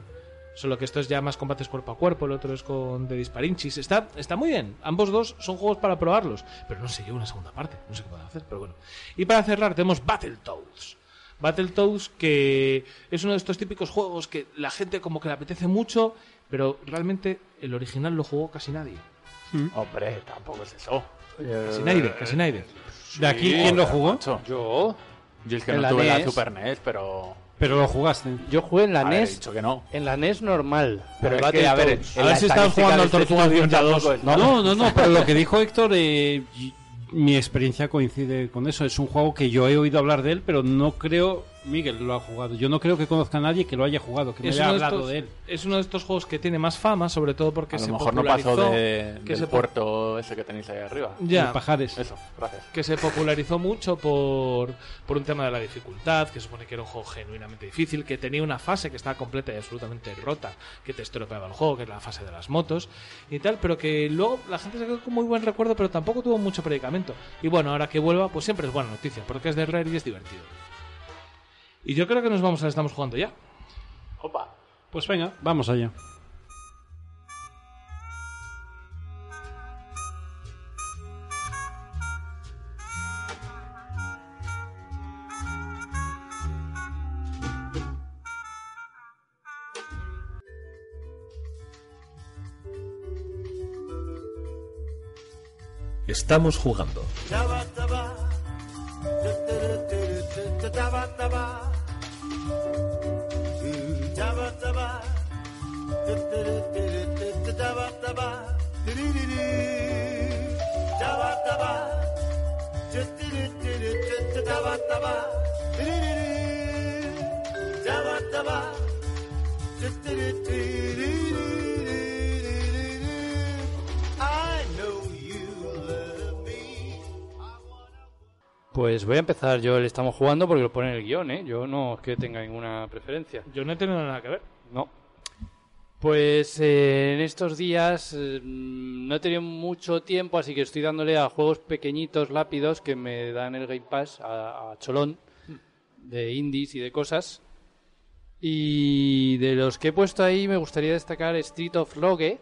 Solo que esto es ya más combates cuerpo a cuerpo, el otro es con de disparinchis. Está, está muy bien. Ambos dos son juegos para probarlos. Pero no sé yo una segunda parte. No sé qué pueden hacer, pero bueno. Y para cerrar tenemos Battletoads. Battletoads que es uno de estos típicos juegos que la gente como que le apetece mucho, pero realmente el original lo jugó casi nadie. Hombre, tampoco es eso. Casi nadie, casi nadie. ¿De aquí quién lo jugó? Macho. Yo, Yo es que En no la tuve la NES. Super NES, pero. Pero lo jugaste. yo jugué en la A ver, NES, dicho que no. en la NES normal. Pero es que, a ver, en A ver si estadística jugando al este Tortugas estudio Ninja tampoco 2. es- No, no, no, pero lo que dijo Héctor, eh, mi experiencia coincide con eso. Es un juego que yo he oído hablar de él, pero no creo, Miguel lo ha jugado. Yo no creo que conozca a nadie que lo haya jugado, que me haya de hablado estos, de él. es uno de estos juegos que tiene más fama, sobre todo porque A lo se mejor no pasó popularizó. de, que del se puerto ese que tenéis ahí arriba. Ya, De Pajares. Eso, gracias. que se popularizó mucho por, por un tema de la dificultad, que supone que era un juego genuinamente difícil, que tenía una fase que estaba completa y absolutamente rota, que te estropeaba el juego, que es la fase de las motos y tal, pero que luego la gente se quedó con muy buen recuerdo, pero tampoco tuvo mucho predicamento. Y bueno, ahora que vuelva, pues siempre es buena noticia, porque es de Rare y es divertido. Y yo creo que nos vamos a estamos jugando ya. Opa. Pues venga, vamos allá. Estamos jugando. Pues voy a empezar yo el estamos jugando porque lo pone en el guion, ¿eh? Yo no es que tenga ninguna preferencia. Yo no he tenido nada que ver. Pues eh, en estos días eh, no he tenido mucho tiempo, así que estoy dándole a juegos pequeñitos, rápidos, que me dan el Game Pass a, a cholón, de indies y de cosas. Y de los que he puesto ahí me gustaría destacar Street of Rogue.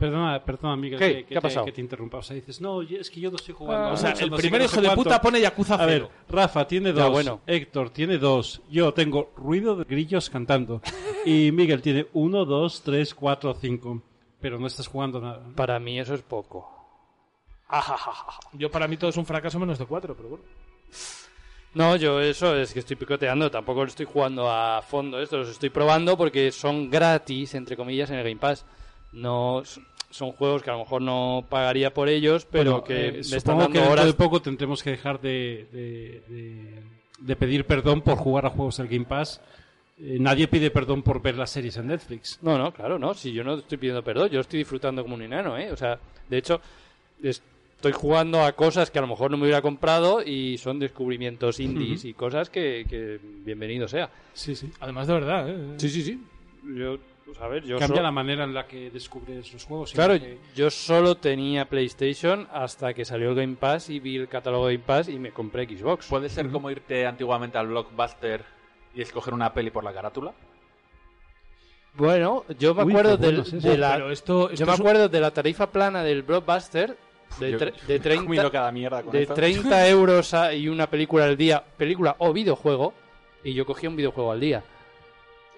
Perdona, perdona, Miguel, ¿Qué? que, que ¿Qué ha te, pasado? que te interrumpa. O sea, dices, no, es que yo no estoy jugando. Ah, O sea, mucho, el no primer no hijo sé de puta pone Yakuza A ver, 0. Rafa tiene Ya, dos, bueno. Héctor tiene dos, yo tengo ruido de grillos cantando y Miguel tiene uno, dos, tres, cuatro, cinco, pero no estás jugando nada. Para mí eso es poco. Yo para mí todo es un fracaso menos de 4, pero bueno. No, yo eso es que estoy picoteando, tampoco lo estoy jugando a fondo esto, los estoy probando porque son gratis, entre comillas, en el Game Pass. No son juegos que a lo mejor no pagaría por ellos, pero Bueno, que eh, me están dando que horas. de poco tendremos que dejar de, de- de- de pedir perdón por jugar a juegos del Game Pass. Eh, nadie pide perdón por ver las series en Netflix. No, no, claro, no, si yo no estoy pidiendo perdón, yo estoy disfrutando como un enano, ¿eh? O sea, de hecho, estoy jugando a cosas que a lo mejor no me hubiera comprado y son descubrimientos indies y cosas que, que bienvenido sea. Sí, sí. Además, de verdad, ¿eh? Sí, sí, sí. Yo, a ver, yo Cambia so- la manera en la que descubres los juegos. y Claro, que- yo solo tenía PlayStation hasta que salió el Game Pass y vi el catálogo de Game Pass y me compré Xbox. ¿Puede ser como irte antiguamente al blockbuster y escoger una peli por la carátula? Bueno, yo me Uy, acuerdo qué bueno del- es eso. de la Pero esto, esto yo me es un- acuerdo de la tarifa plana del Blockbuster de, Yo- tre- yo de <laughs> me he comido 30 cada mierda con de eso. 30 <laughs> euros a- y una película al día, película o videojuego, y yo cogía un videojuego al día.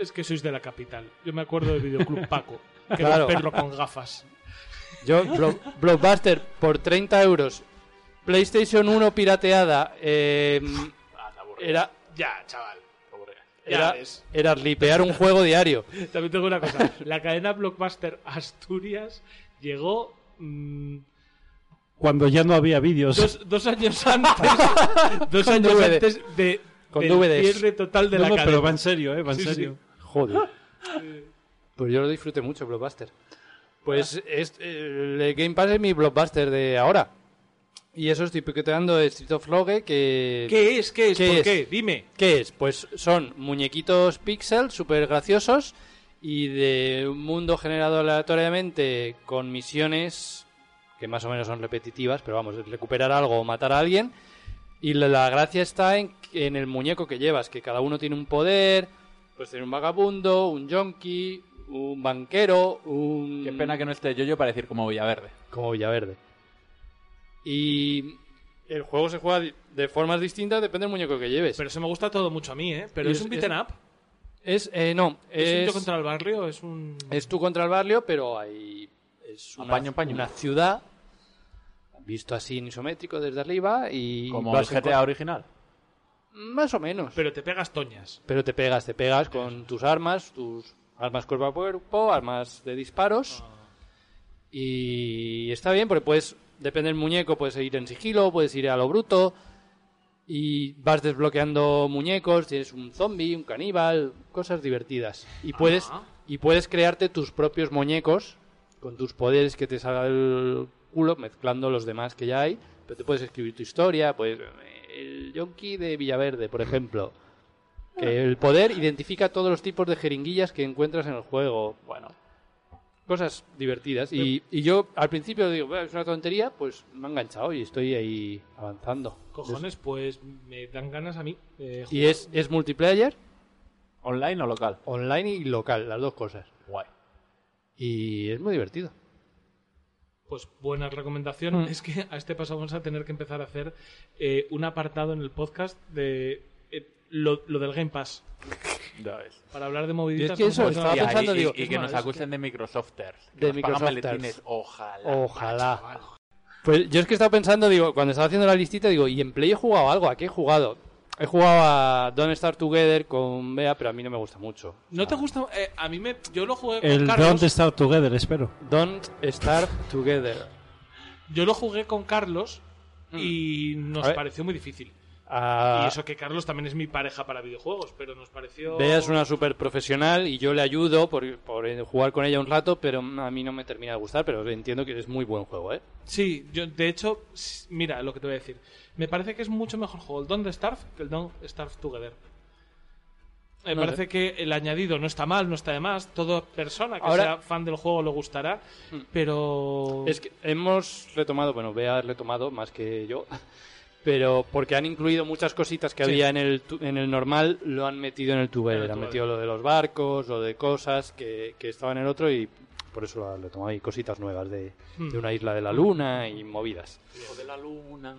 Es que sois de la capital. Yo me acuerdo del videoclub <laughs> Paco, que Claro. era un perro con gafas. Yo, Blo- Blockbuster, por 30 euros, PlayStation 1 pirateada, eh, era, Ya, chaval. Ya era, era ripear un juego diario. También tengo una cosa. La cadena Blockbuster Asturias llegó mm, Cuando ya no había vídeos. dos, dos años <laughs> antes, dos años DVD. antes de Con del DVDs. cierre total de No, la no, cadena. pero va en serio, ¿eh? Va en Sí, sí. Joder. <laughs> Pues yo lo disfruté mucho, Blockbuster. Pues es, el Game Pass es mi Blockbuster de ahora. Y eso estoy piqueteando de Street of Rogue que... ¿Qué es? ¿Qué es? ¿Qué ¿Por es? qué? Dime. ¿Qué es? Pues son muñequitos pixel súper graciosos y de un mundo generado aleatoriamente con misiones que más o menos son repetitivas, pero vamos, recuperar algo o matar a alguien. Y la, la gracia está en, en el muñeco que llevas, que cada uno tiene un poder, pues tiene un vagabundo, un yonki, un banquero, un... Qué pena que no esté yo para decir como Villaverde. Como Villaverde. Y el juego se juega de formas distintas, depende del muñeco que lleves. Pero eso me gusta todo mucho a mí, ¿eh? Pero es, es- un beaten es- up. Es, eh, no, Es, un es, yo contra el barrio, es un... es tú contra el barrio, pero hay, es una, Apaño, paño. una ciudad visto así en isométrico desde arriba y Como el GTA original. Más o menos. Pero te pegas toñas. Pero te pegas, te pegas con tus armas, tus armas cuerpo a cuerpo, armas de disparos. Y está bien porque puedes, depende del muñeco, puedes ir en sigilo, puedes ir a lo bruto. Y vas desbloqueando muñecos, tienes un zombie, un caníbal, cosas divertidas. Y puedes, Ah. y puedes crearte tus propios muñecos con tus poderes que te salga del culo, mezclando los demás que ya hay. Pero te puedes escribir tu historia, pues el yonki de Villaverde, por ejemplo. Que el poder identifica todos los tipos de jeringuillas que encuentras en el juego. Bueno, cosas divertidas. Y, y yo al principio digo, "Bueno, es una tontería, pues me ha enganchado y estoy ahí avanzando. Cojones, pues me dan ganas a mí. eh, Y es, es multiplayer, ¿Online o local? online y local, las dos cosas. Guay. Y es muy divertido. Pues buena recomendación. Mm. Es que a este paso vamos a tener que empezar a hacer eh, un apartado en el podcast de eh, lo, lo del Game Pass. Ya ves. Para hablar de moviditas. Y es que eso, estaba pensando, y- digo, y es que nos acusen de Microsofters. De Que Microsofters. maletines. Ojalá. Ojalá. Pues yo es que estaba pensando, digo, cuando estaba haciendo la listita, digo, ¿y en Play he jugado algo? ¿A qué he jugado? He jugado a Don't Start Together con Bea, pero a mí no me gusta mucho. ¿No te gusta? Eh, a mí me. Yo lo jugué con El Carlos. Don't Start Together, espero. Don't Start Together. Yo lo jugué con Carlos y Mm. A nos ver. pareció muy difícil. A- Y eso que Carlos también es mi pareja para videojuegos, pero nos pareció... Bea es una super profesional y yo le ayudo por, por jugar con ella un rato, pero a mí no me termina de gustar, pero entiendo que es muy buen juego, ¿eh? Sí, yo de hecho, mira lo que te voy a decir. Me parece que es mucho mejor juego el Don't Starve que el Don't Starve Together. Me No parece sé. que el añadido no está mal, no está de más. Toda persona que Ahora- sea fan del juego le gustará, pero... Es que hemos retomado, bueno, Bea ha retomado más que yo, pero porque han incluido muchas cositas que Sí. había en el, tu- en el normal, lo han metido en el En Together. el Han metido lo de los barcos, lo de cosas que, que estaban en el otro y por eso lo han retomado. Y cositas nuevas de, Hmm. de una isla de la luna y movidas. Hijo de la luna.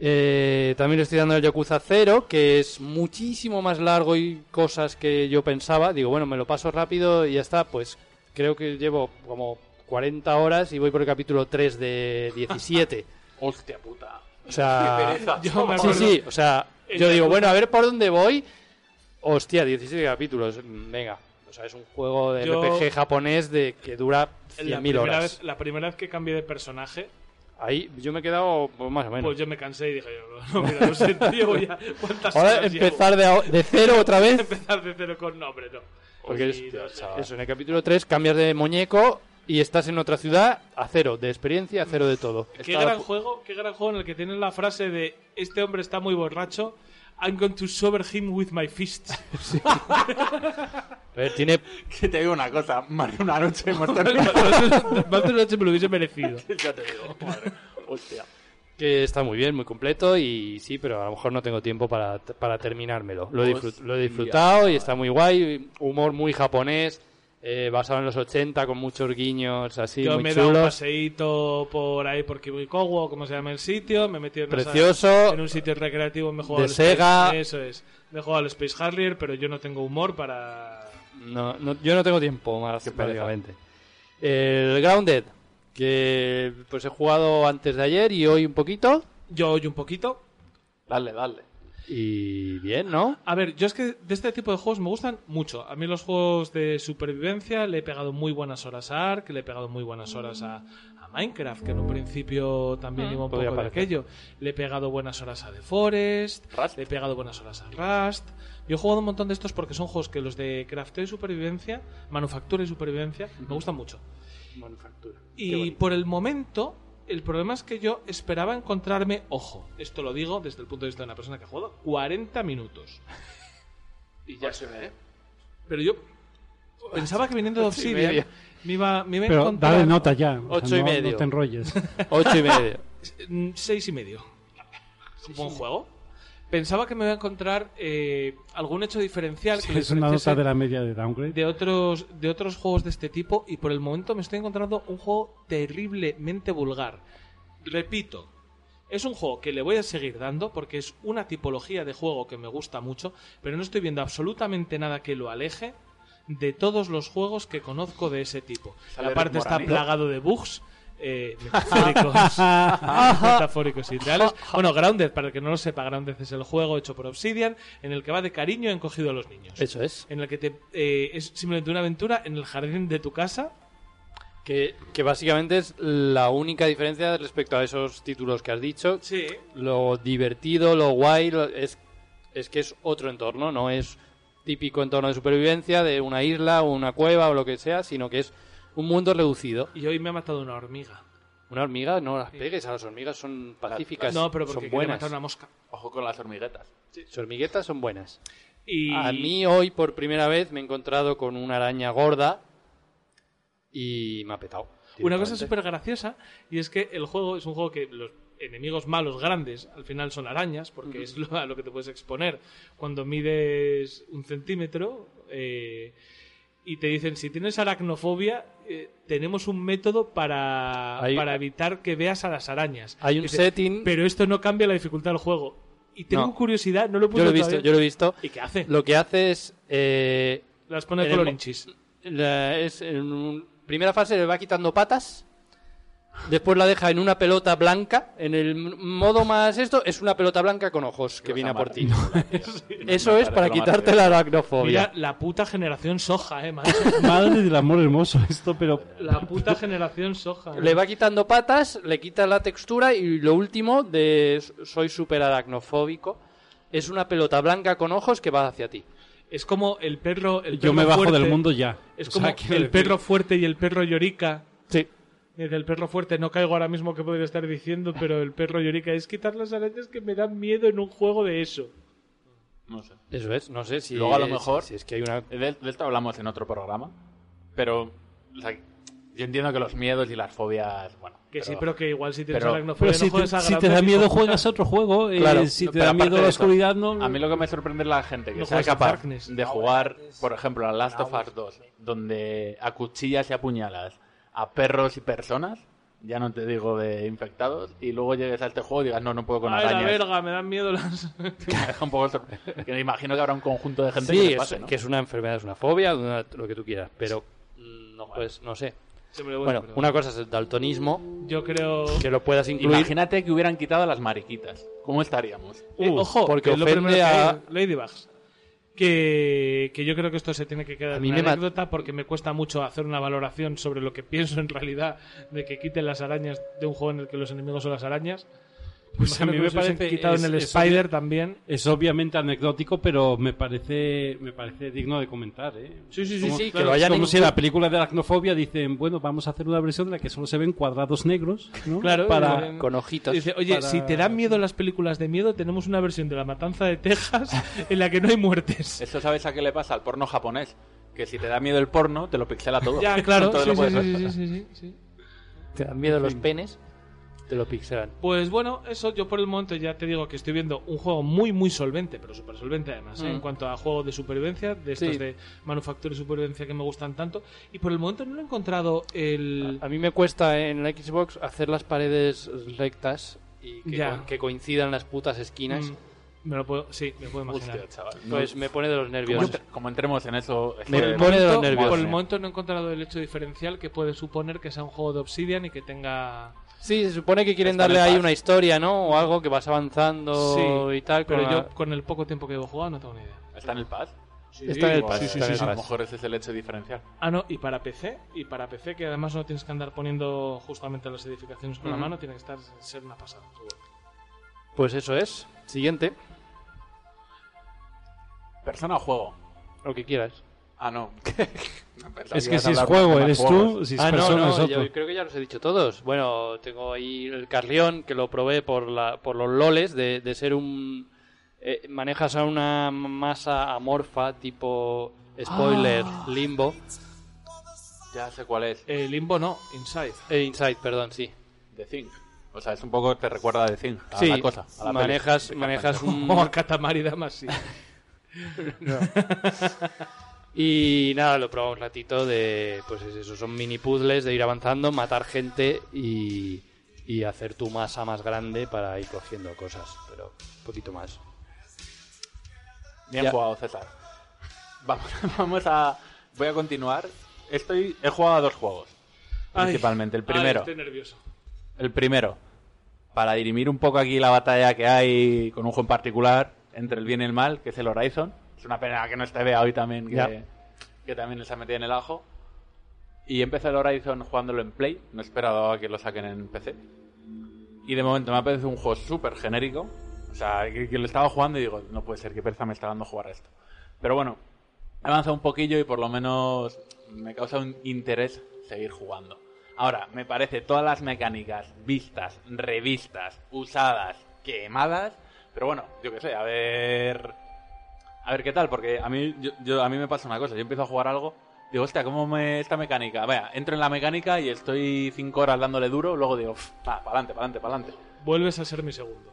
Eh, también le estoy dando el Yakuza 0, que es muchísimo más largo y cosas que yo pensaba. Digo, bueno, me lo paso rápido y ya está. Pues creo que llevo como 40 horas y voy por el capítulo 3 de 17. <laughs> Hostia puta. O sea. Yo me sí, sí, o sea, yo digo, bueno, a ver por dónde voy. Hostia, 17 capítulos, venga. O sea, es un juego de Yo- RPG japonés de que dura la 100.000 primera, horas. vez, la primera vez que cambié de personaje, Ahí yo me he quedado pues, más o menos. pues yo me cansé y dije, no, mira, lo siento, <laughs> llevo ya cuántas Ahora horas llevo? empezar de, a- de cero otra vez. <laughs> empezar de cero con nombre, no. Porque Sí, es- no sé. Eso, en el capítulo 3 cambias de muñeco y estás en otra ciudad a cero de experiencia, a cero de todo. Qué Estaba gran juego, qué gran juego en el que tienes la frase de este hombre está muy borracho. I'm going to sober him with my fists. <laughs> A ver, tiene <laughs> Que te digo una cosa, más de una noche <laughs> hemos. Más de una noche me lo hubiese merecido. ya te digo, madre. Hostia. que está muy bien, muy completo y sí, pero a lo mejor no tengo tiempo para, para terminármelo. Lo he, lo he disfrutado y está muy guay, humor muy japonés, eh, basado en los 80 con muchos guiños así Yo muy me he dado un chulos. paseíto por ahí por Kibikowo, como se llama el sitio. Me he metido en, esa- Precioso. en un sitio recreativo. Me he jugado De al Space- Sega. Eso es. Me he jugado al Space Harrier, pero yo no tengo humor para. No, no- yo no tengo tiempo más, prácticamente. El Grounded, que pues he jugado antes de ayer y hoy un poquito. Yo hoy un poquito. Dale, dale. Y bien, ¿no? A ver, yo es que de este tipo de juegos me gustan mucho. A mí los juegos de supervivencia le he pegado muy buenas horas a Ark, le he pegado muy buenas horas a, a Minecraft, que en un principio también iba un podría poco de aquello. Le he pegado buenas horas a The Forest, Rust. le he pegado buenas horas a Rust. Yo he jugado un montón de estos porque son juegos que los de crafteo y supervivencia, manufactura y supervivencia, me gustan mucho. Manufactura. Y por el momento, el problema es que yo esperaba encontrarme, ojo, esto lo digo desde el punto de vista de una persona que ha jugado 40 minutos. Y ya se ve. Pero yo pensaba que viniendo de Obsidian me iba, me iba a Pero encontrar dale nota ya. o sea, Ocho y no- medio. No te enrolles. Ocho y medio. <laughs> seis y medio. Un buen juego. Pensaba que me iba a encontrar eh, algún hecho diferencial que es una nota de la media de downgrade. de otros de otros juegos de este tipo y por el momento me estoy encontrando un juego terriblemente vulgar. Repito, es un juego que le voy a seguir dando porque es una tipología de juego que me gusta mucho, pero no estoy viendo absolutamente nada que lo aleje de todos los juegos que conozco de ese tipo. ¿Sale Aparte Rick está plagado de bugs. Eh, metafóricos, <laughs> metafóricos y reales. Bueno, Grounded, para el que no lo sepa, Grounded es el juego hecho por Obsidian en el que va de cariño encogido a los niños Eso es. en el que te, eh, es simplemente una aventura en el jardín de tu casa. Que, que básicamente es la única diferencia respecto a esos títulos que has dicho. Sí. Lo divertido, lo guay, lo- es, es que es otro entorno, no es típico entorno de supervivencia de una isla o una cueva o lo que sea, sino que es un mundo reducido. Y hoy me ha matado una hormiga. Una hormiga, no las pegues a las hormigas, son pacíficas, no, pero son porque quería buenas. matar una mosca. Ojo con las hormiguetas. Las hormiguetas son buenas. Y A mí hoy por primera vez me he encontrado con una araña gorda y me ha petado. una cosa súper graciosa, y es que el juego es un juego que los enemigos malos grandes al final son arañas, porque es lo, a lo que te puedes exponer cuando mides un centímetro. eh, y te dicen, si tienes aracnofobia, eh, tenemos un método para, Hay- para evitar que veas a las arañas. Hay un Dice, setting- Pero esto no cambia la dificultad del juego. Y tengo No. curiosidad, no lo he Yo lo he visto, todavía. yo lo he visto. ¿Y qué hace? Lo que hace es... eh, Las pone de en el color mo- inchis. la- es en un- primera fase le va quitando patas Después la deja en una pelota blanca. En el modo más esto, es una pelota blanca con ojos que viene a por ti. Eso es para quitarte la aracnofobia. Mira, la puta generación soja, eh, macho. <laughs> Madre del amor hermoso esto, pero La puta generación soja. Le va quitando patas, le quita la textura y lo último de soy súper aracnofóbico es una pelota blanca con ojos que va hacia ti. Es como el perro. El yo me bajo fuerte. del mundo ya. Es O como sea, el perro fuerte y el perro llorica. Sí. El perro fuerte, no caigo ahora mismo que podría estar diciendo, pero el perro llorica es quitar las arañas que me dan miedo en un juego de eso. No sé. Eso es, no sé si Luego a lo es- mejor- si es que hay una De, de esto hablamos en otro programa. Pero o sea, yo entiendo que los miedos y las fobias. Bueno. Que sí, pero que igual si tienes pero- aracnofobia Pero si no juegues te, a si te da miedo juegas a otro juego. eh, Claro. si te da miedo de la eso, oscuridad, no. A mí lo que me sorprende es la gente que No sea juegas a capaz de jugar, por ejemplo, a Last of Us 2, donde a cuchillas y a puñalas a perros y personas, ya no te digo de infectados, y luego llegues a este juego y digas, no, no puedo con Ay, la arañas. verga, me dan miedo las... <laughs> Me deja un poco sorprendido. Que me imagino que habrá un conjunto de gente Sí, que es- que es una enfermedad, es una fobia, una- lo que tú quieras, pero no pues no sé. Bueno, pero una cosa es el daltonismo, Yo creo... que lo puedas incluir. Imagínate que hubieran quitado las mariquitas. ¿Cómo estaríamos? Eh, ojo, porque lo ofende primero que a- Ladybugs. Que, que yo creo que esto se tiene que quedar en anécdota porque me cuesta mucho hacer una valoración sobre lo que <laughs> pienso en realidad de que quiten las arañas de un juego en el que los enemigos son las arañas. Pues a mí que me parece. quitado es- en el es Spider también. Es obviamente anecdótico, pero me parece me parece digno de comentar, ¿eh? Sí, sí, sí, Como- sí, que claro, lo es hayan como si en la película de aracnofobia dicen, bueno, vamos a hacer una versión en la que solo se ven cuadrados negros, ¿no? <laughs> Claro, para eh, con ojitos. Dice, oye, para- si te dan miedo las películas de miedo, tenemos una versión de La Matanza de Texas <laughs> en la que no hay muertes. ¿Eso sabes a qué le pasa al porno japonés? Que si te da miedo el porno, te lo pixela todo. Ya, claro, <laughs> sí, lo sí, sí, sí, sí, sí, sí. Te dan miedo los penes, te lo pixelan. Pues bueno, eso yo por el momento ya te digo que estoy viendo un juego muy muy solvente, pero súper solvente además, ¿eh? Mm. en cuanto a juegos de supervivencia, de estos Sí. de manufactura y supervivencia que me gustan tanto. Y por el momento no he encontrado el... A mí me cuesta en la Xbox hacer las paredes rectas y que, Ya. co- que coincidan las putas esquinas. Mm, me lo puedo, sí, me puedo imaginar. Hostia, chaval. Pues me pone de los nervios. como entremos en eso... es Me pone de los nervios. por el momento no he encontrado el hecho diferencial que puede suponer que sea un juego de Obsidian y que tenga... Sí, se supone que quieren darle ahí una historia, ¿no? O algo que vas avanzando Sí, y tal. Pero con yo la- con el poco tiempo que llevo jugado no tengo ni idea. ¿Está en el pad? Está en el en el A lo mejor ese es el hecho diferencial. Ah, no, y para PC, y para PC que además no tienes que andar poniendo justamente las edificaciones con la mano, tiene que estar ser una pasada. Pues eso es. Siguiente, ¿Persona o juego? lo que quieras. Ah, no. <laughs> Es que si es juego eres tú, si es ah, no, persona no, es otro. yo creo que ya los he dicho todos. Bueno, tengo ahí el Carrión, que lo probé por, la, por los loles, de, de ser un... eh, manejas a una masa amorfa tipo spoiler, limbo. Ya sé cuál es. Eh, Limbo no, Inside. Eh, Inside, perdón, sí. The Thing. O sea, es un poco... Te recuerda a The Thing. A sí, la cosa. A la manejas, manejas <laughs> un... O a Katamari Damacy. <laughs> sí. Y nada, lo probamos un ratito de, pues es eso, son mini puzzles de ir avanzando, matar gente y, y hacer tu masa más grande para ir cogiendo cosas, pero un poquito más. Bien Ya. jugado, César. Vamos, <laughs> vamos a... Voy a continuar. Estoy... He jugado a dos juegos. Ay. Principalmente. El Ay, primero. estoy nervioso. El primero, para dirimir un poco aquí la batalla que hay con un juego en particular entre el bien y el mal, que es el Horizon. Es una pena que no esté Bea hoy también, que, Ya. que también se ha metido en el ajo. Y empecé el Horizon jugándolo en Play, no he esperado a que lo saquen en PC. Y de momento me ha parecido un juego súper genérico. O sea, que, que lo estaba jugando y digo, no puede ser, que pereza me está dando jugar a esto. Pero bueno, he avanzado un poquillo y por lo menos me causa un interés seguir jugando. Ahora, me parece todas las mecánicas vistas, revistas, usadas, quemadas. Pero bueno, yo qué sé, a ver. A ver qué tal, porque a mí, yo, yo- a mí me pasa una cosa. Yo empiezo a jugar algo, digo, hostia, ¿cómo me esta mecánica? Vaya, entro en la mecánica y estoy cinco horas dándole duro, luego digo, para adelante, para adelante, para adelante. Vuelves a ser mi segundo.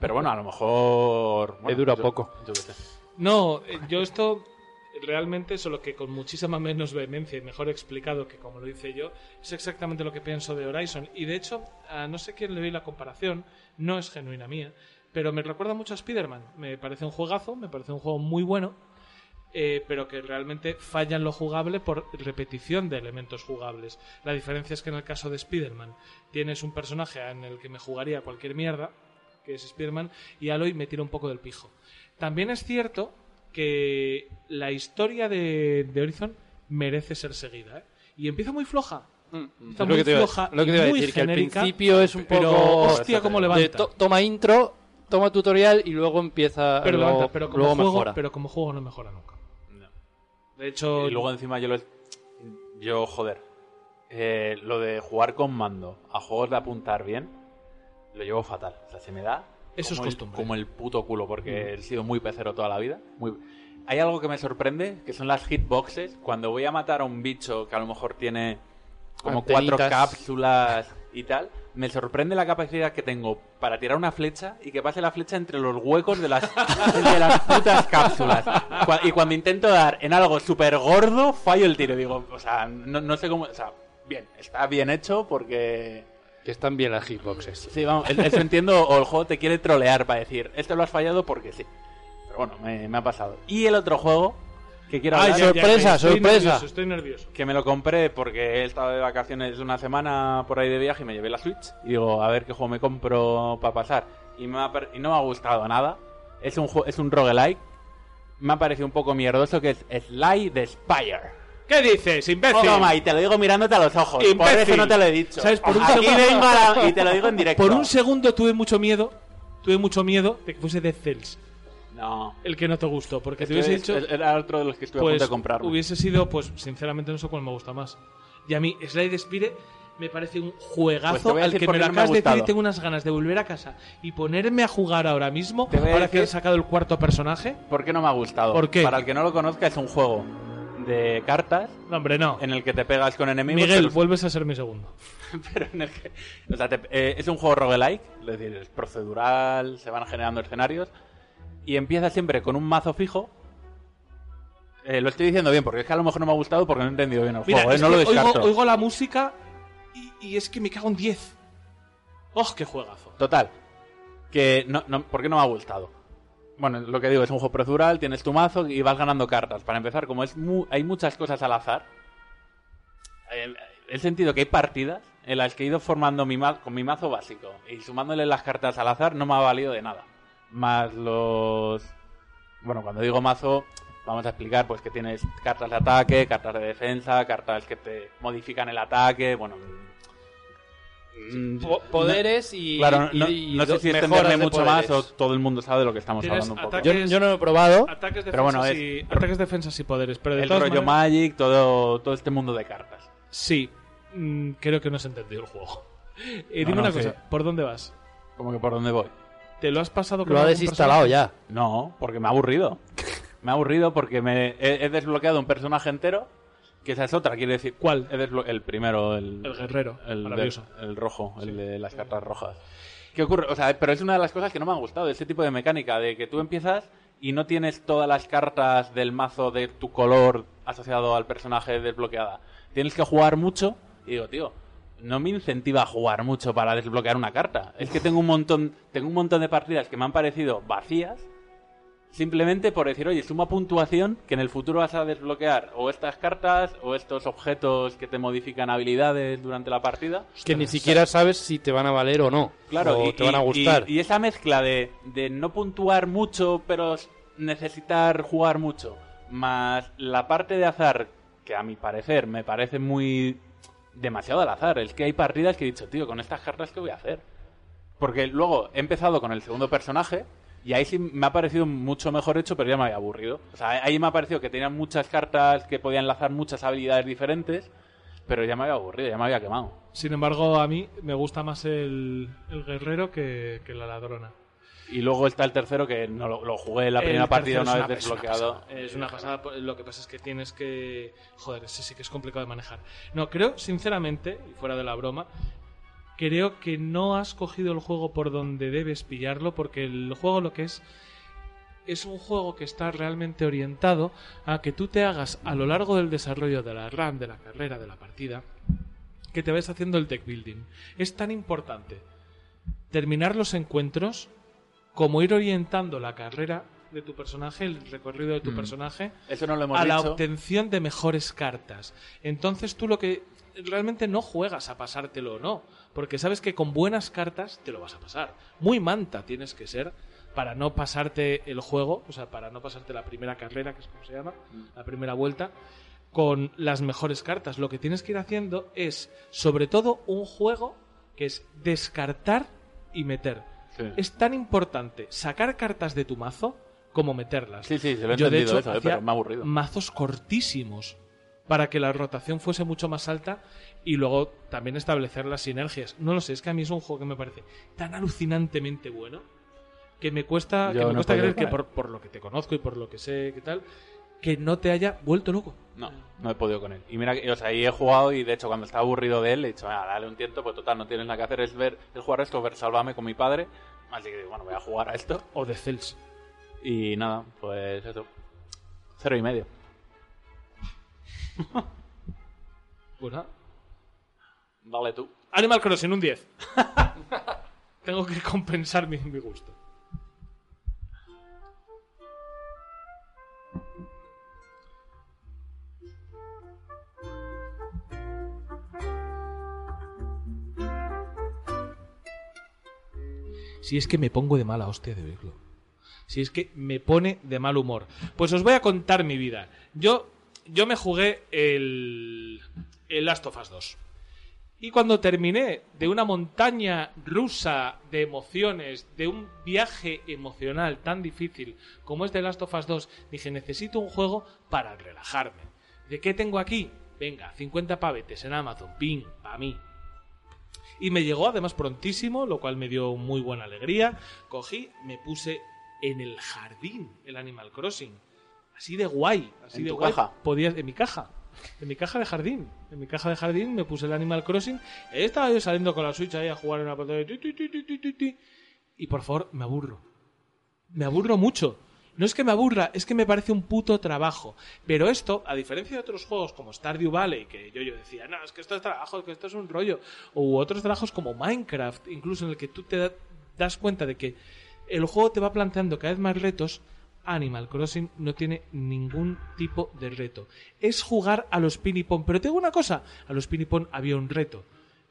Pero bueno, a lo mejor. bueno, dura yo- poco. yo qué sé. No, eh, yo esto realmente, solo que con muchísima menos vehemencia y mejor explicado que como lo hice yo, es exactamente lo que pienso de Horizon. Y de hecho, a no sé quién le doy la comparación, no es genuina mía, pero me recuerda mucho a Spider-Man. Me parece un juegazo, me parece un juego muy bueno. eh, pero que realmente falla en lo jugable por repetición de elementos jugables. La diferencia es que en el caso de Spider-Man tienes un personaje en el que me jugaría cualquier mierda, que es Spider-Man, y Aloy me tira un poco del pijo. También es cierto que la historia de, de Horizon merece ser seguida, ¿eh? Y empieza muy floja. Está Es muy lo que te iba, floja lo que y te iba a muy decir, que genérica, al principio es un pero poco... hostia cómo de levanta. to- toma intro, toma tutorial y luego empieza... pero luego, levanta, pero como luego juego, mejora. pero como juego no mejora nunca. De hecho, Y luego encima yo lo... Yo, joder, eh, lo de jugar con mando a juegos de apuntar bien, lo llevo fatal. O sea, se me da Eso es como, el, costumbre. como el puto culo, porque he sido muy pecero toda la vida. Muy... Hay algo que me sorprende, que son las hitboxes. Cuando voy a matar a un bicho que a lo mejor tiene como cuatro cápsulas y tal, me sorprende la capacidad que tengo para tirar una flecha y que pase la flecha entre los huecos de las, <laughs> de las putas cápsulas. Y cuando intento dar en algo súper gordo, fallo el tiro. Digo, o sea, no, no sé cómo... O sea, bien, está bien hecho porque... Que están bien las hitboxes. Sí, vamos, eso entiendo, o el juego te quiere trolear para decir, esto lo has fallado porque sí. Pero bueno, me, me ha pasado. Y el otro juego que quiero Ay, hablar, ya, ya, sorpresa, estoy sorpresa. nervioso, estoy nervioso. que me lo compré porque he estado de vacaciones una semana por ahí de viaje y me llevé la Switch. Y digo, a ver qué juego me compro para pasar. Y, me ha y no me ha gustado nada. Es un, es un roguelike. Me ha parecido un poco mierdoso que es Sly the Spire. ¿Qué dices, imbécil? Toma, y te lo digo mirándote a los ojos. Por Imbécil. eso no te lo he dicho. ¿Sabes? Por un Aquí segundo- vengo a la- y te lo digo en directo. Por un segundo tuve mucho miedo, tuve mucho miedo de que fuese Dead Cells No. el que no te gustó, porque Este te hubiese es- dicho, es- era otro de los que estuve a pues punto de comprarme. hubiese sido, pues sinceramente no sé cuál me gusta más. Y a mí Slide Spire me parece un Pues juegazo a al que me lo no acabas de decir y tengo unas ganas de volver a casa y ponerme a jugar ahora mismo, a ahora que he sacado el cuarto personaje. ¿Por qué no me ha gustado? ¿Por qué? Para el que no lo conozca, es un juego de cartas No, hombre, no. en el que te pegas con enemigos. Miguel, vuelves a ser mi segundo. <laughs> pero en el que- o sea, te- eh, es un juego roguelike, es decir, es procedural, se van generando escenarios y empieza siempre con un mazo fijo. Eh, lo estoy diciendo bien, porque es que a lo mejor no me ha gustado porque no he entendido bien el Mira, juego, ¿eh? es no lo descarto. oigo, oigo la música y, y es que me cago en 10. ¡Oh, qué juegazo! Total, que no, no, ¿por qué no me ha gustado? Bueno, lo que digo, es un juego procedural, tienes tu mazo y vas ganando cartas. Para empezar, como es mu- hay muchas cosas al azar, eh, el sentido que hay partidas en las que he ido formando mi ma- con mi mazo básico y sumándole las cartas al azar no me ha valido de nada. Más los... Bueno, cuando digo mazo, vamos a explicar pues que tienes cartas de ataque, cartas de defensa, cartas que te modifican el ataque, bueno... Po- poderes y, Claro, no, y no sé si extenderme de mucho más o todo el mundo sabe de lo que estamos hablando un poco. Yo, yo no lo he probado. Ataques, defensas, Pero bueno, es- y, ataques, defensas y poderes. Pero de El rollo maneras- Magic, todo, todo este mundo de cartas. Sí, mm, creo que no has entendido el juego. <laughs> Eh, No, dime no, una sí. cosa, ¿por dónde vas? Como que por dónde voy. ¿Te lo has pasado con Lo ha desinstalado personaje? ya. No, porque me ha aburrido. me ha aburrido porque me he, he desbloqueado un personaje entero, que esa es otra, quiere decir... ¿Cuál? He el primero, el... El guerrero, el, de- el rojo, el de las cartas rojas. ¿Qué ocurre? O sea, pero es una de las cosas que no me han gustado, ese tipo de mecánica, de que tú empiezas y no tienes todas las cartas del mazo de tu color asociado al personaje desbloqueada. Tienes que jugar mucho y digo, tío, no me incentiva a jugar mucho para desbloquear una carta. Es que tengo un montón, tengo un montón de partidas que me han parecido vacías Simplemente por decir, oye, suma puntuación que en el futuro vas a desbloquear o estas cartas o estos objetos que te modifican habilidades durante la partida. Que ni siquiera sabes si te van a valer o no. Claro, o y, te van a gustar. Y, y esa mezcla de, de no puntuar mucho, pero necesitar jugar mucho, más la parte de azar, que a mi parecer me parece muy demasiado al azar. Es que hay partidas que he dicho, tío, con estas cartas, ¿qué voy a hacer? Porque luego he empezado con el segundo personaje y ahí sí me ha parecido mucho mejor hecho, pero ya me había aburrido. O sea, ahí me ha parecido que tenían muchas cartas que podían enlazar muchas habilidades diferentes, pero ya me había aburrido, ya me había quemado. Sin embargo, a mí me gusta más el, el guerrero que, que la ladrona. Y luego está el tercero que no lo, lo jugué en la primera El partida una vez desbloqueado. Es una, pasada, es una pasada, pues, lo que pasa es que tienes que... Joder, ese sí que es complicado de manejar. No, creo, sinceramente, y fuera de la broma, creo que no has cogido el juego por donde debes pillarlo, porque el juego lo que es es un juego que está realmente orientado a que tú te hagas a lo largo del desarrollo de la run, de la carrera, de la partida, que te vayas haciendo el deck building. Es tan importante terminar los encuentros como ir orientando la carrera de tu personaje, el recorrido de tu Mm. personaje, Eso no lo hemos a la obtención de mejores cartas. Entonces tú lo que realmente no juegas a pasártelo o no, porque sabes que con buenas cartas te lo vas a pasar. Muy manta tienes que ser para no pasarte el juego, o sea, para no pasarte la primera carrera, que es como se llama, la primera vuelta, con las mejores cartas. Lo que tienes que ir haciendo es, sobre todo, un juego que es descartar y meter. Sí. Es tan importante sacar cartas de tu mazo como meterlas. Sí, sí, se lo he Yo, de entendido hecho, eso, eh, pero me ha aburrido. mazos cortísimos para que la rotación fuese mucho más alta y luego también establecer las sinergias. No lo sé, es que a mí es un juego que me parece tan alucinantemente bueno que me cuesta, Yo que me no cuesta creer que por, por lo que te conozco y por lo que sé que tal, que no te haya vuelto loco. No, no he podido con él. Y mira, que, o sea, ahí he jugado y de hecho cuando estaba aburrido de él he dicho, "Ah, dale un tiento, pues total, no tienes nada que hacer, es ver, es jugar esto, ver Sálvame con mi padre. Así que bueno, voy a jugar a esto. O de Cells. Y nada, pues eso. Cero y medio. Pues nada. Dale tú. Animal Crossing, un 10. <laughs> Tengo que compensar mi, mi gusto. Si es que me pongo de mala hostia de oírlo. Si es que me pone de mal humor. Pues os voy a contar mi vida. Yo, yo me jugué el, el Last of Us 2. Y cuando terminé de una montaña rusa de emociones, de un viaje emocional tan difícil como es The Last of Us 2, dije, necesito un juego para relajarme. ¿De qué tengo aquí? Venga, 50 pavetes en Amazon, ping, para mí. Y me llegó además prontísimo, lo cual me dio muy buena alegría. Cogí, me puse en el jardín el Animal Crossing. Así de guay, así ¿En de tu guay. caja? Podías, en mi caja. En mi caja de jardín. En mi caja de jardín me puse el Animal Crossing. Estaba yo saliendo con la Switch ahí a jugar en la pantalla. Y por favor, me aburro. Me aburro mucho. No es que me aburra, es que me parece un puto trabajo. Pero esto, a diferencia de otros juegos como Stardew Valley, que yo, yo decía, no, es que esto es trabajo, que esto es un rollo, o otros trabajos como Minecraft, incluso en el que tú te da- das cuenta de que el juego te va planteando cada vez más retos, Animal Crossing no tiene ningún tipo de reto. Es jugar a los pinipón. Pero tengo una cosa, a los pinipón había un reto.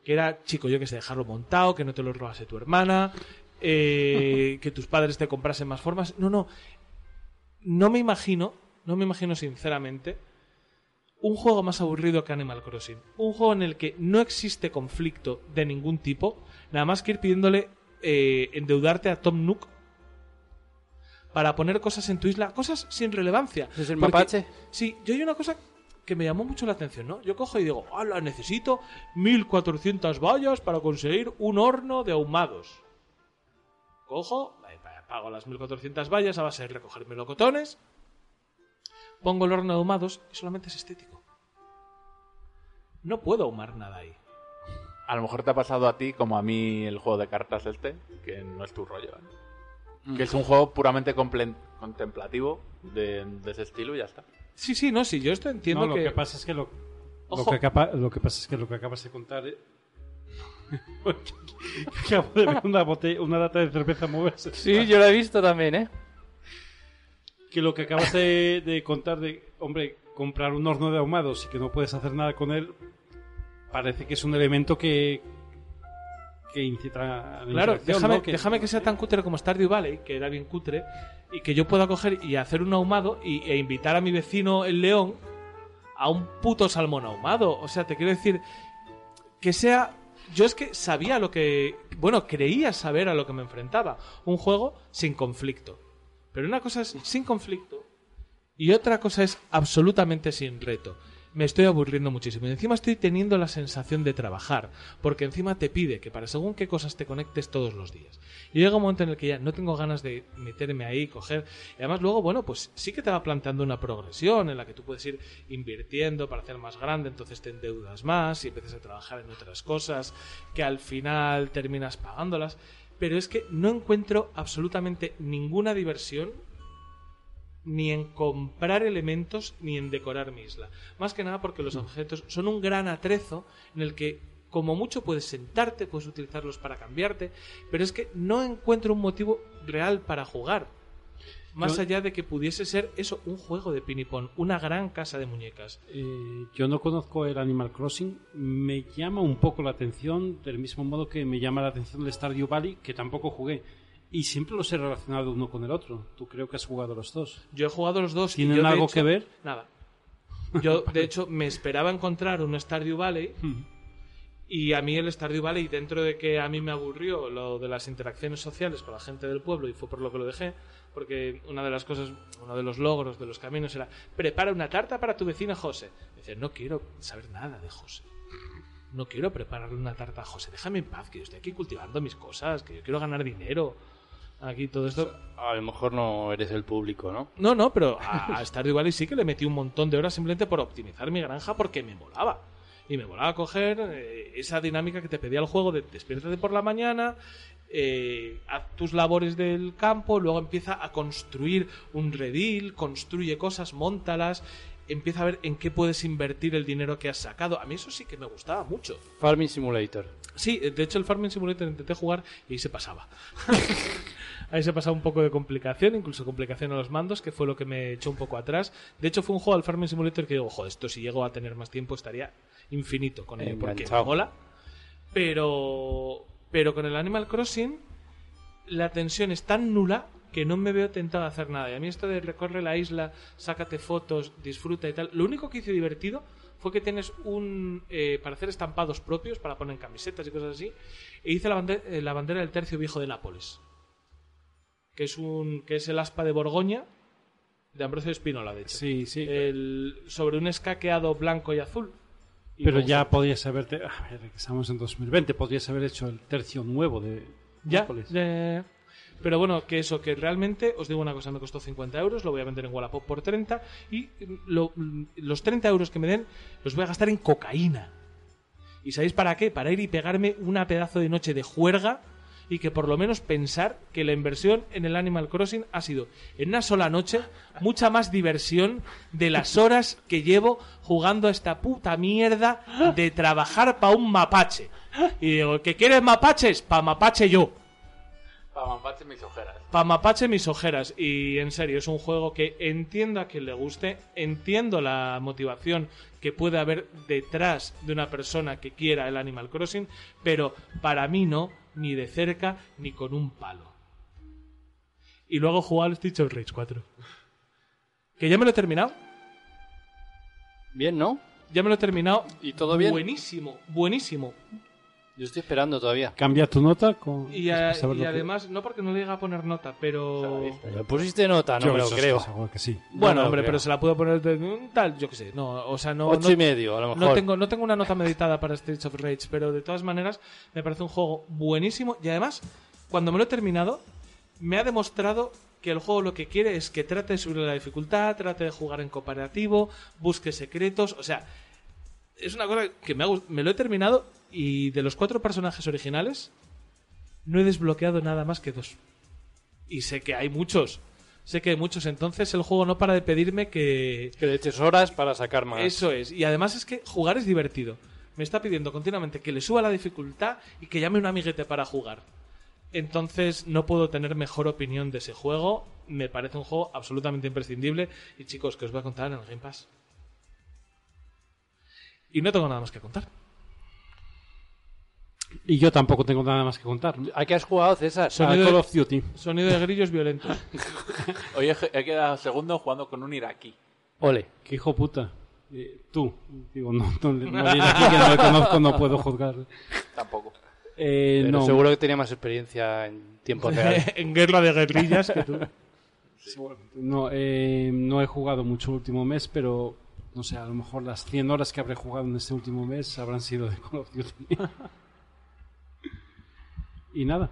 Que era, chico, yo que sé, dejarlo montado, que no te lo robase tu hermana, eh, que tus padres te comprasen más formas. No, no. No me imagino, no me imagino sinceramente, un juego más aburrido que Animal Crossing. Un juego en el que no existe conflicto de ningún tipo, nada más que ir pidiéndole eh, endeudarte a Tom Nook para poner cosas en tu isla, cosas sin relevancia. ¿Es el Porque- mapache? Sí, yo hay una cosa que me llamó mucho la atención, ¿no? Yo cojo y digo, ¡hala! Necesito 1400 vallas para conseguir un horno de ahumados. Cojo, pa- pago las 1400 vallas a base de recoger melocotones, pongo el horno de ahumados y solamente es estético. No puedo ahumar nada ahí. A lo mejor te ha pasado a ti como a mí el juego de cartas este, que no es tu rollo. ¿eh? Que es un juego puramente contemplativo de, de ese estilo y ya está. Sí, sí, no, sí, yo esto entiendo No, lo que... que... pasa es que lo, lo Ojo. que, acaba- lo que pasa es que lo que acabas de contar eh, <laughs> acabo de ver una botella, una lata de cerveza moverse Sí, yo lo he visto también, ¿eh? que lo que acabas de, de contar de hombre comprar un horno de ahumados y que no puedes hacer nada con él parece que es un elemento que que incita a la Claro, déjame, ¿no? Que- déjame que sea tan cutre como Stardew Valley, que era bien cutre, y que yo pueda coger y hacer un ahumado y, e invitar a mi vecino el león a un puto salmón ahumado. O sea, te quiero decir que sea... Yo es que sabía lo que... Bueno, creía saber a lo que me enfrentaba. Un juego sin conflicto. Pero una cosa es sin conflicto y otra cosa es absolutamente sin reto. Me estoy aburriendo muchísimo. Y encima estoy teniendo la sensación de trabajar. Porque encima te pide que para según qué cosas te conectes todos los días. Y llega un momento en el que ya no tengo ganas de meterme ahí, coger. Y además luego, bueno, pues sí que te va planteando una progresión en la que tú puedes ir invirtiendo para hacer más grande, entonces te endeudas más y empiezas a trabajar en otras cosas que al final terminas pagándolas. Pero es que no encuentro absolutamente ninguna diversión ni en comprar elementos ni en decorar mi isla. Más que nada porque los objetos son un gran atrezo en el que como mucho puedes sentarte, puedes utilizarlos para cambiarte, pero es que no encuentro un motivo real para jugar. Más Yo- allá de que pudiese ser eso, un juego de pinipón, una gran casa de muñecas. Eh, yo no conozco el Animal Crossing. Me llama un poco la atención, del mismo modo que me llama la atención el Stardew Valley, que tampoco jugué. Y siempre los he relacionado uno con el otro. Tú creo que has jugado los dos. Yo he jugado los dos. y ¿Tienen yo, de algo hecho- que ver? Nada. Yo, de hecho, me esperaba encontrar un Stardew Valley. Y a mí el Stardew Valley, dentro de que a mí me aburrió lo de las interacciones sociales con la gente del pueblo, y fue por lo que lo dejé, porque una de las cosas, uno de los logros de los caminos era, prepara una tarta para tu vecina José. Y dice, no quiero saber nada de José. No quiero prepararle una tarta a José. Déjame en paz, que yo estoy aquí cultivando mis cosas, que yo quiero ganar dinero. Aquí todo esto. A lo mejor no eres el público, ¿no? No, no, pero a, a Stardew Valley sí que le metí un montón de horas simplemente por optimizar mi granja porque me molaba. Y me molaba coger eh, esa dinámica que te pedía el juego de despiértate por la mañana, eh, haz tus labores del campo, luego empieza a construir un redil, construye cosas, montalas, empieza a ver en qué puedes invertir el dinero que has sacado. A mí eso sí que me gustaba mucho. Farming Simulator. Sí, de hecho el Farming Simulator intenté jugar y ahí se pasaba. <laughs> ahí se pasaba un poco de complicación, incluso complicación a los mandos, que fue lo que me echó un poco atrás. De hecho fue un juego al Farming Simulator que digo, joder, esto si llego a tener más tiempo estaría infinito con él, porque me mola. Pero, pero con el Animal Crossing la tensión es tan nula que no me veo tentado a hacer nada. Y a mí esto de recorre la isla, sácate fotos, disfruta y tal. Lo único que hice divertido fue que tienes un... eh, para hacer estampados propios, para poner en camisetas y cosas así. E hice la, bande- eh, la bandera del tercio viejo de Nápoles. Que es, un, que es el aspa de Borgoña, de Ambrosio Espinola, de hecho. Sí, sí. El, sobre un escaqueado blanco y azul. Y Pero ya podrías haberte. A ver, que estamos en 2020, podrías haber hecho el tercio nuevo de. Ya. Pero bueno, que eso, que realmente, os digo una cosa, me costó 50 euros, lo voy a vender en Wallapop por 30 y lo- los 30 euros que me den los voy a gastar en cocaína. ¿Y sabéis para qué? Para ir y pegarme una pedazo de noche de juerga y que por lo menos pensar que la inversión en el Animal Crossing ha sido en una sola noche mucha más diversión de las horas que llevo jugando a esta puta mierda de trabajar para un mapache. Y digo, ¿que quieres mapaches? Pa' mapache yo. Para mapache mis ojeras. Pa' mapache mis ojeras. Y en serio, es un juego que entiendo a quien le guste, entiendo la motivación que puede haber detrás de una persona que quiera el Animal Crossing, pero para mí no, ni de cerca, ni con un palo. Y luego jugar al Streets of Rage 4. Que ya me lo he terminado. Bien, ¿no? Ya me lo he terminado. ¿Y todo bien? Buenísimo, buenísimo. Yo estoy esperando todavía. Cambia tu nota con. Y, a- y que- además, no porque no le llegue a poner nota, pero... ¿Le pusiste nota? No Yo me lo creo. seguro que sí. Bueno, No hombre, creo. pero se la puedo poner de un tal, yo qué sé. No, o sea, no, Ocho no, y medio, a lo mejor. no tengo, no tengo una nota meditada para Streets of Rage, pero de todas maneras me parece un juego buenísimo y además, cuando me lo he terminado, me ha demostrado que el juego lo que quiere es que trate de subir la dificultad, trate de jugar en cooperativo, busque secretos, o sea, es una cosa que me, ha me lo he terminado y de los cuatro personajes originales no he desbloqueado nada más que dos. Y sé que hay muchos. Sé que hay muchos, entonces el juego no para de pedirme que, Que le eches horas para sacar más. eso es. Y además es que jugar es divertido. Me está pidiendo continuamente que le suba la dificultad y que llame un amiguete para jugar. Entonces no puedo tener mejor opinión de ese juego. Me parece un juego absolutamente imprescindible. Y chicos, que os voy a contar en el Game Pass. Y no tengo nada más que contar. Y yo tampoco tengo nada más que contar. ¿A qué has jugado, César? A Sonido Call de- of Duty. Sonido de grillos violentos. <laughs> Hoy he, quedado segundo jugando con un iraquí. Ole. Qué hijo puta. Eh, tú. Digo, no, no, no, no diré aquí que no le conozco, no puedo juzgar. Tampoco. Eh, Pero no. seguro que tenía más experiencia en tiempo real. <laughs> en guerra de guerrillas que tú. No, eh, no he jugado mucho el último mes, pero no sé, a lo mejor las 100 horas que habré jugado en este último mes habrán sido de Call of Duty. <laughs> y nada,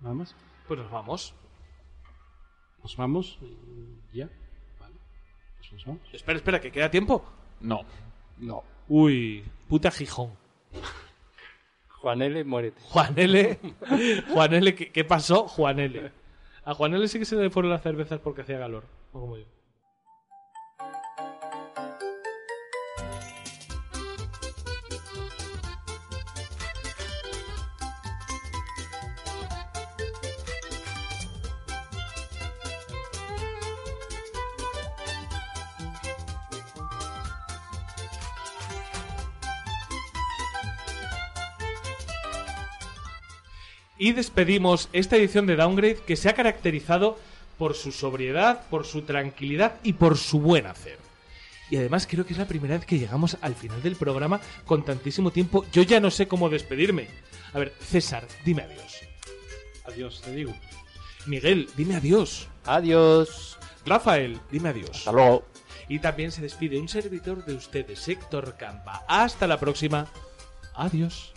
nada más. Pues nos vamos. Nos vamos y ya. Vale, pues nos vamos. Espera, espera, que queda tiempo. No. No. Uy, puta Gijón. <laughs> Juan L. muérete. Juan L. Juan L. ¿qué, qué pasó? Juan L. A Juan L. sí que se le fueron las cervezas porque hacía calor. No como yo. Y despedimos esta edición de Downgrade que se ha caracterizado por su sobriedad, por su tranquilidad y por su buen hacer. Y además creo que es la primera vez que llegamos al final del programa con tantísimo tiempo. Yo ya no sé cómo despedirme. A ver, César, dime adiós. Adiós, te digo. Miguel, dime adiós. Adiós. Rafael, dime adiós. Hasta luego. Y también se despide un servidor de ustedes, Héctor Campa. Hasta la próxima. Adiós.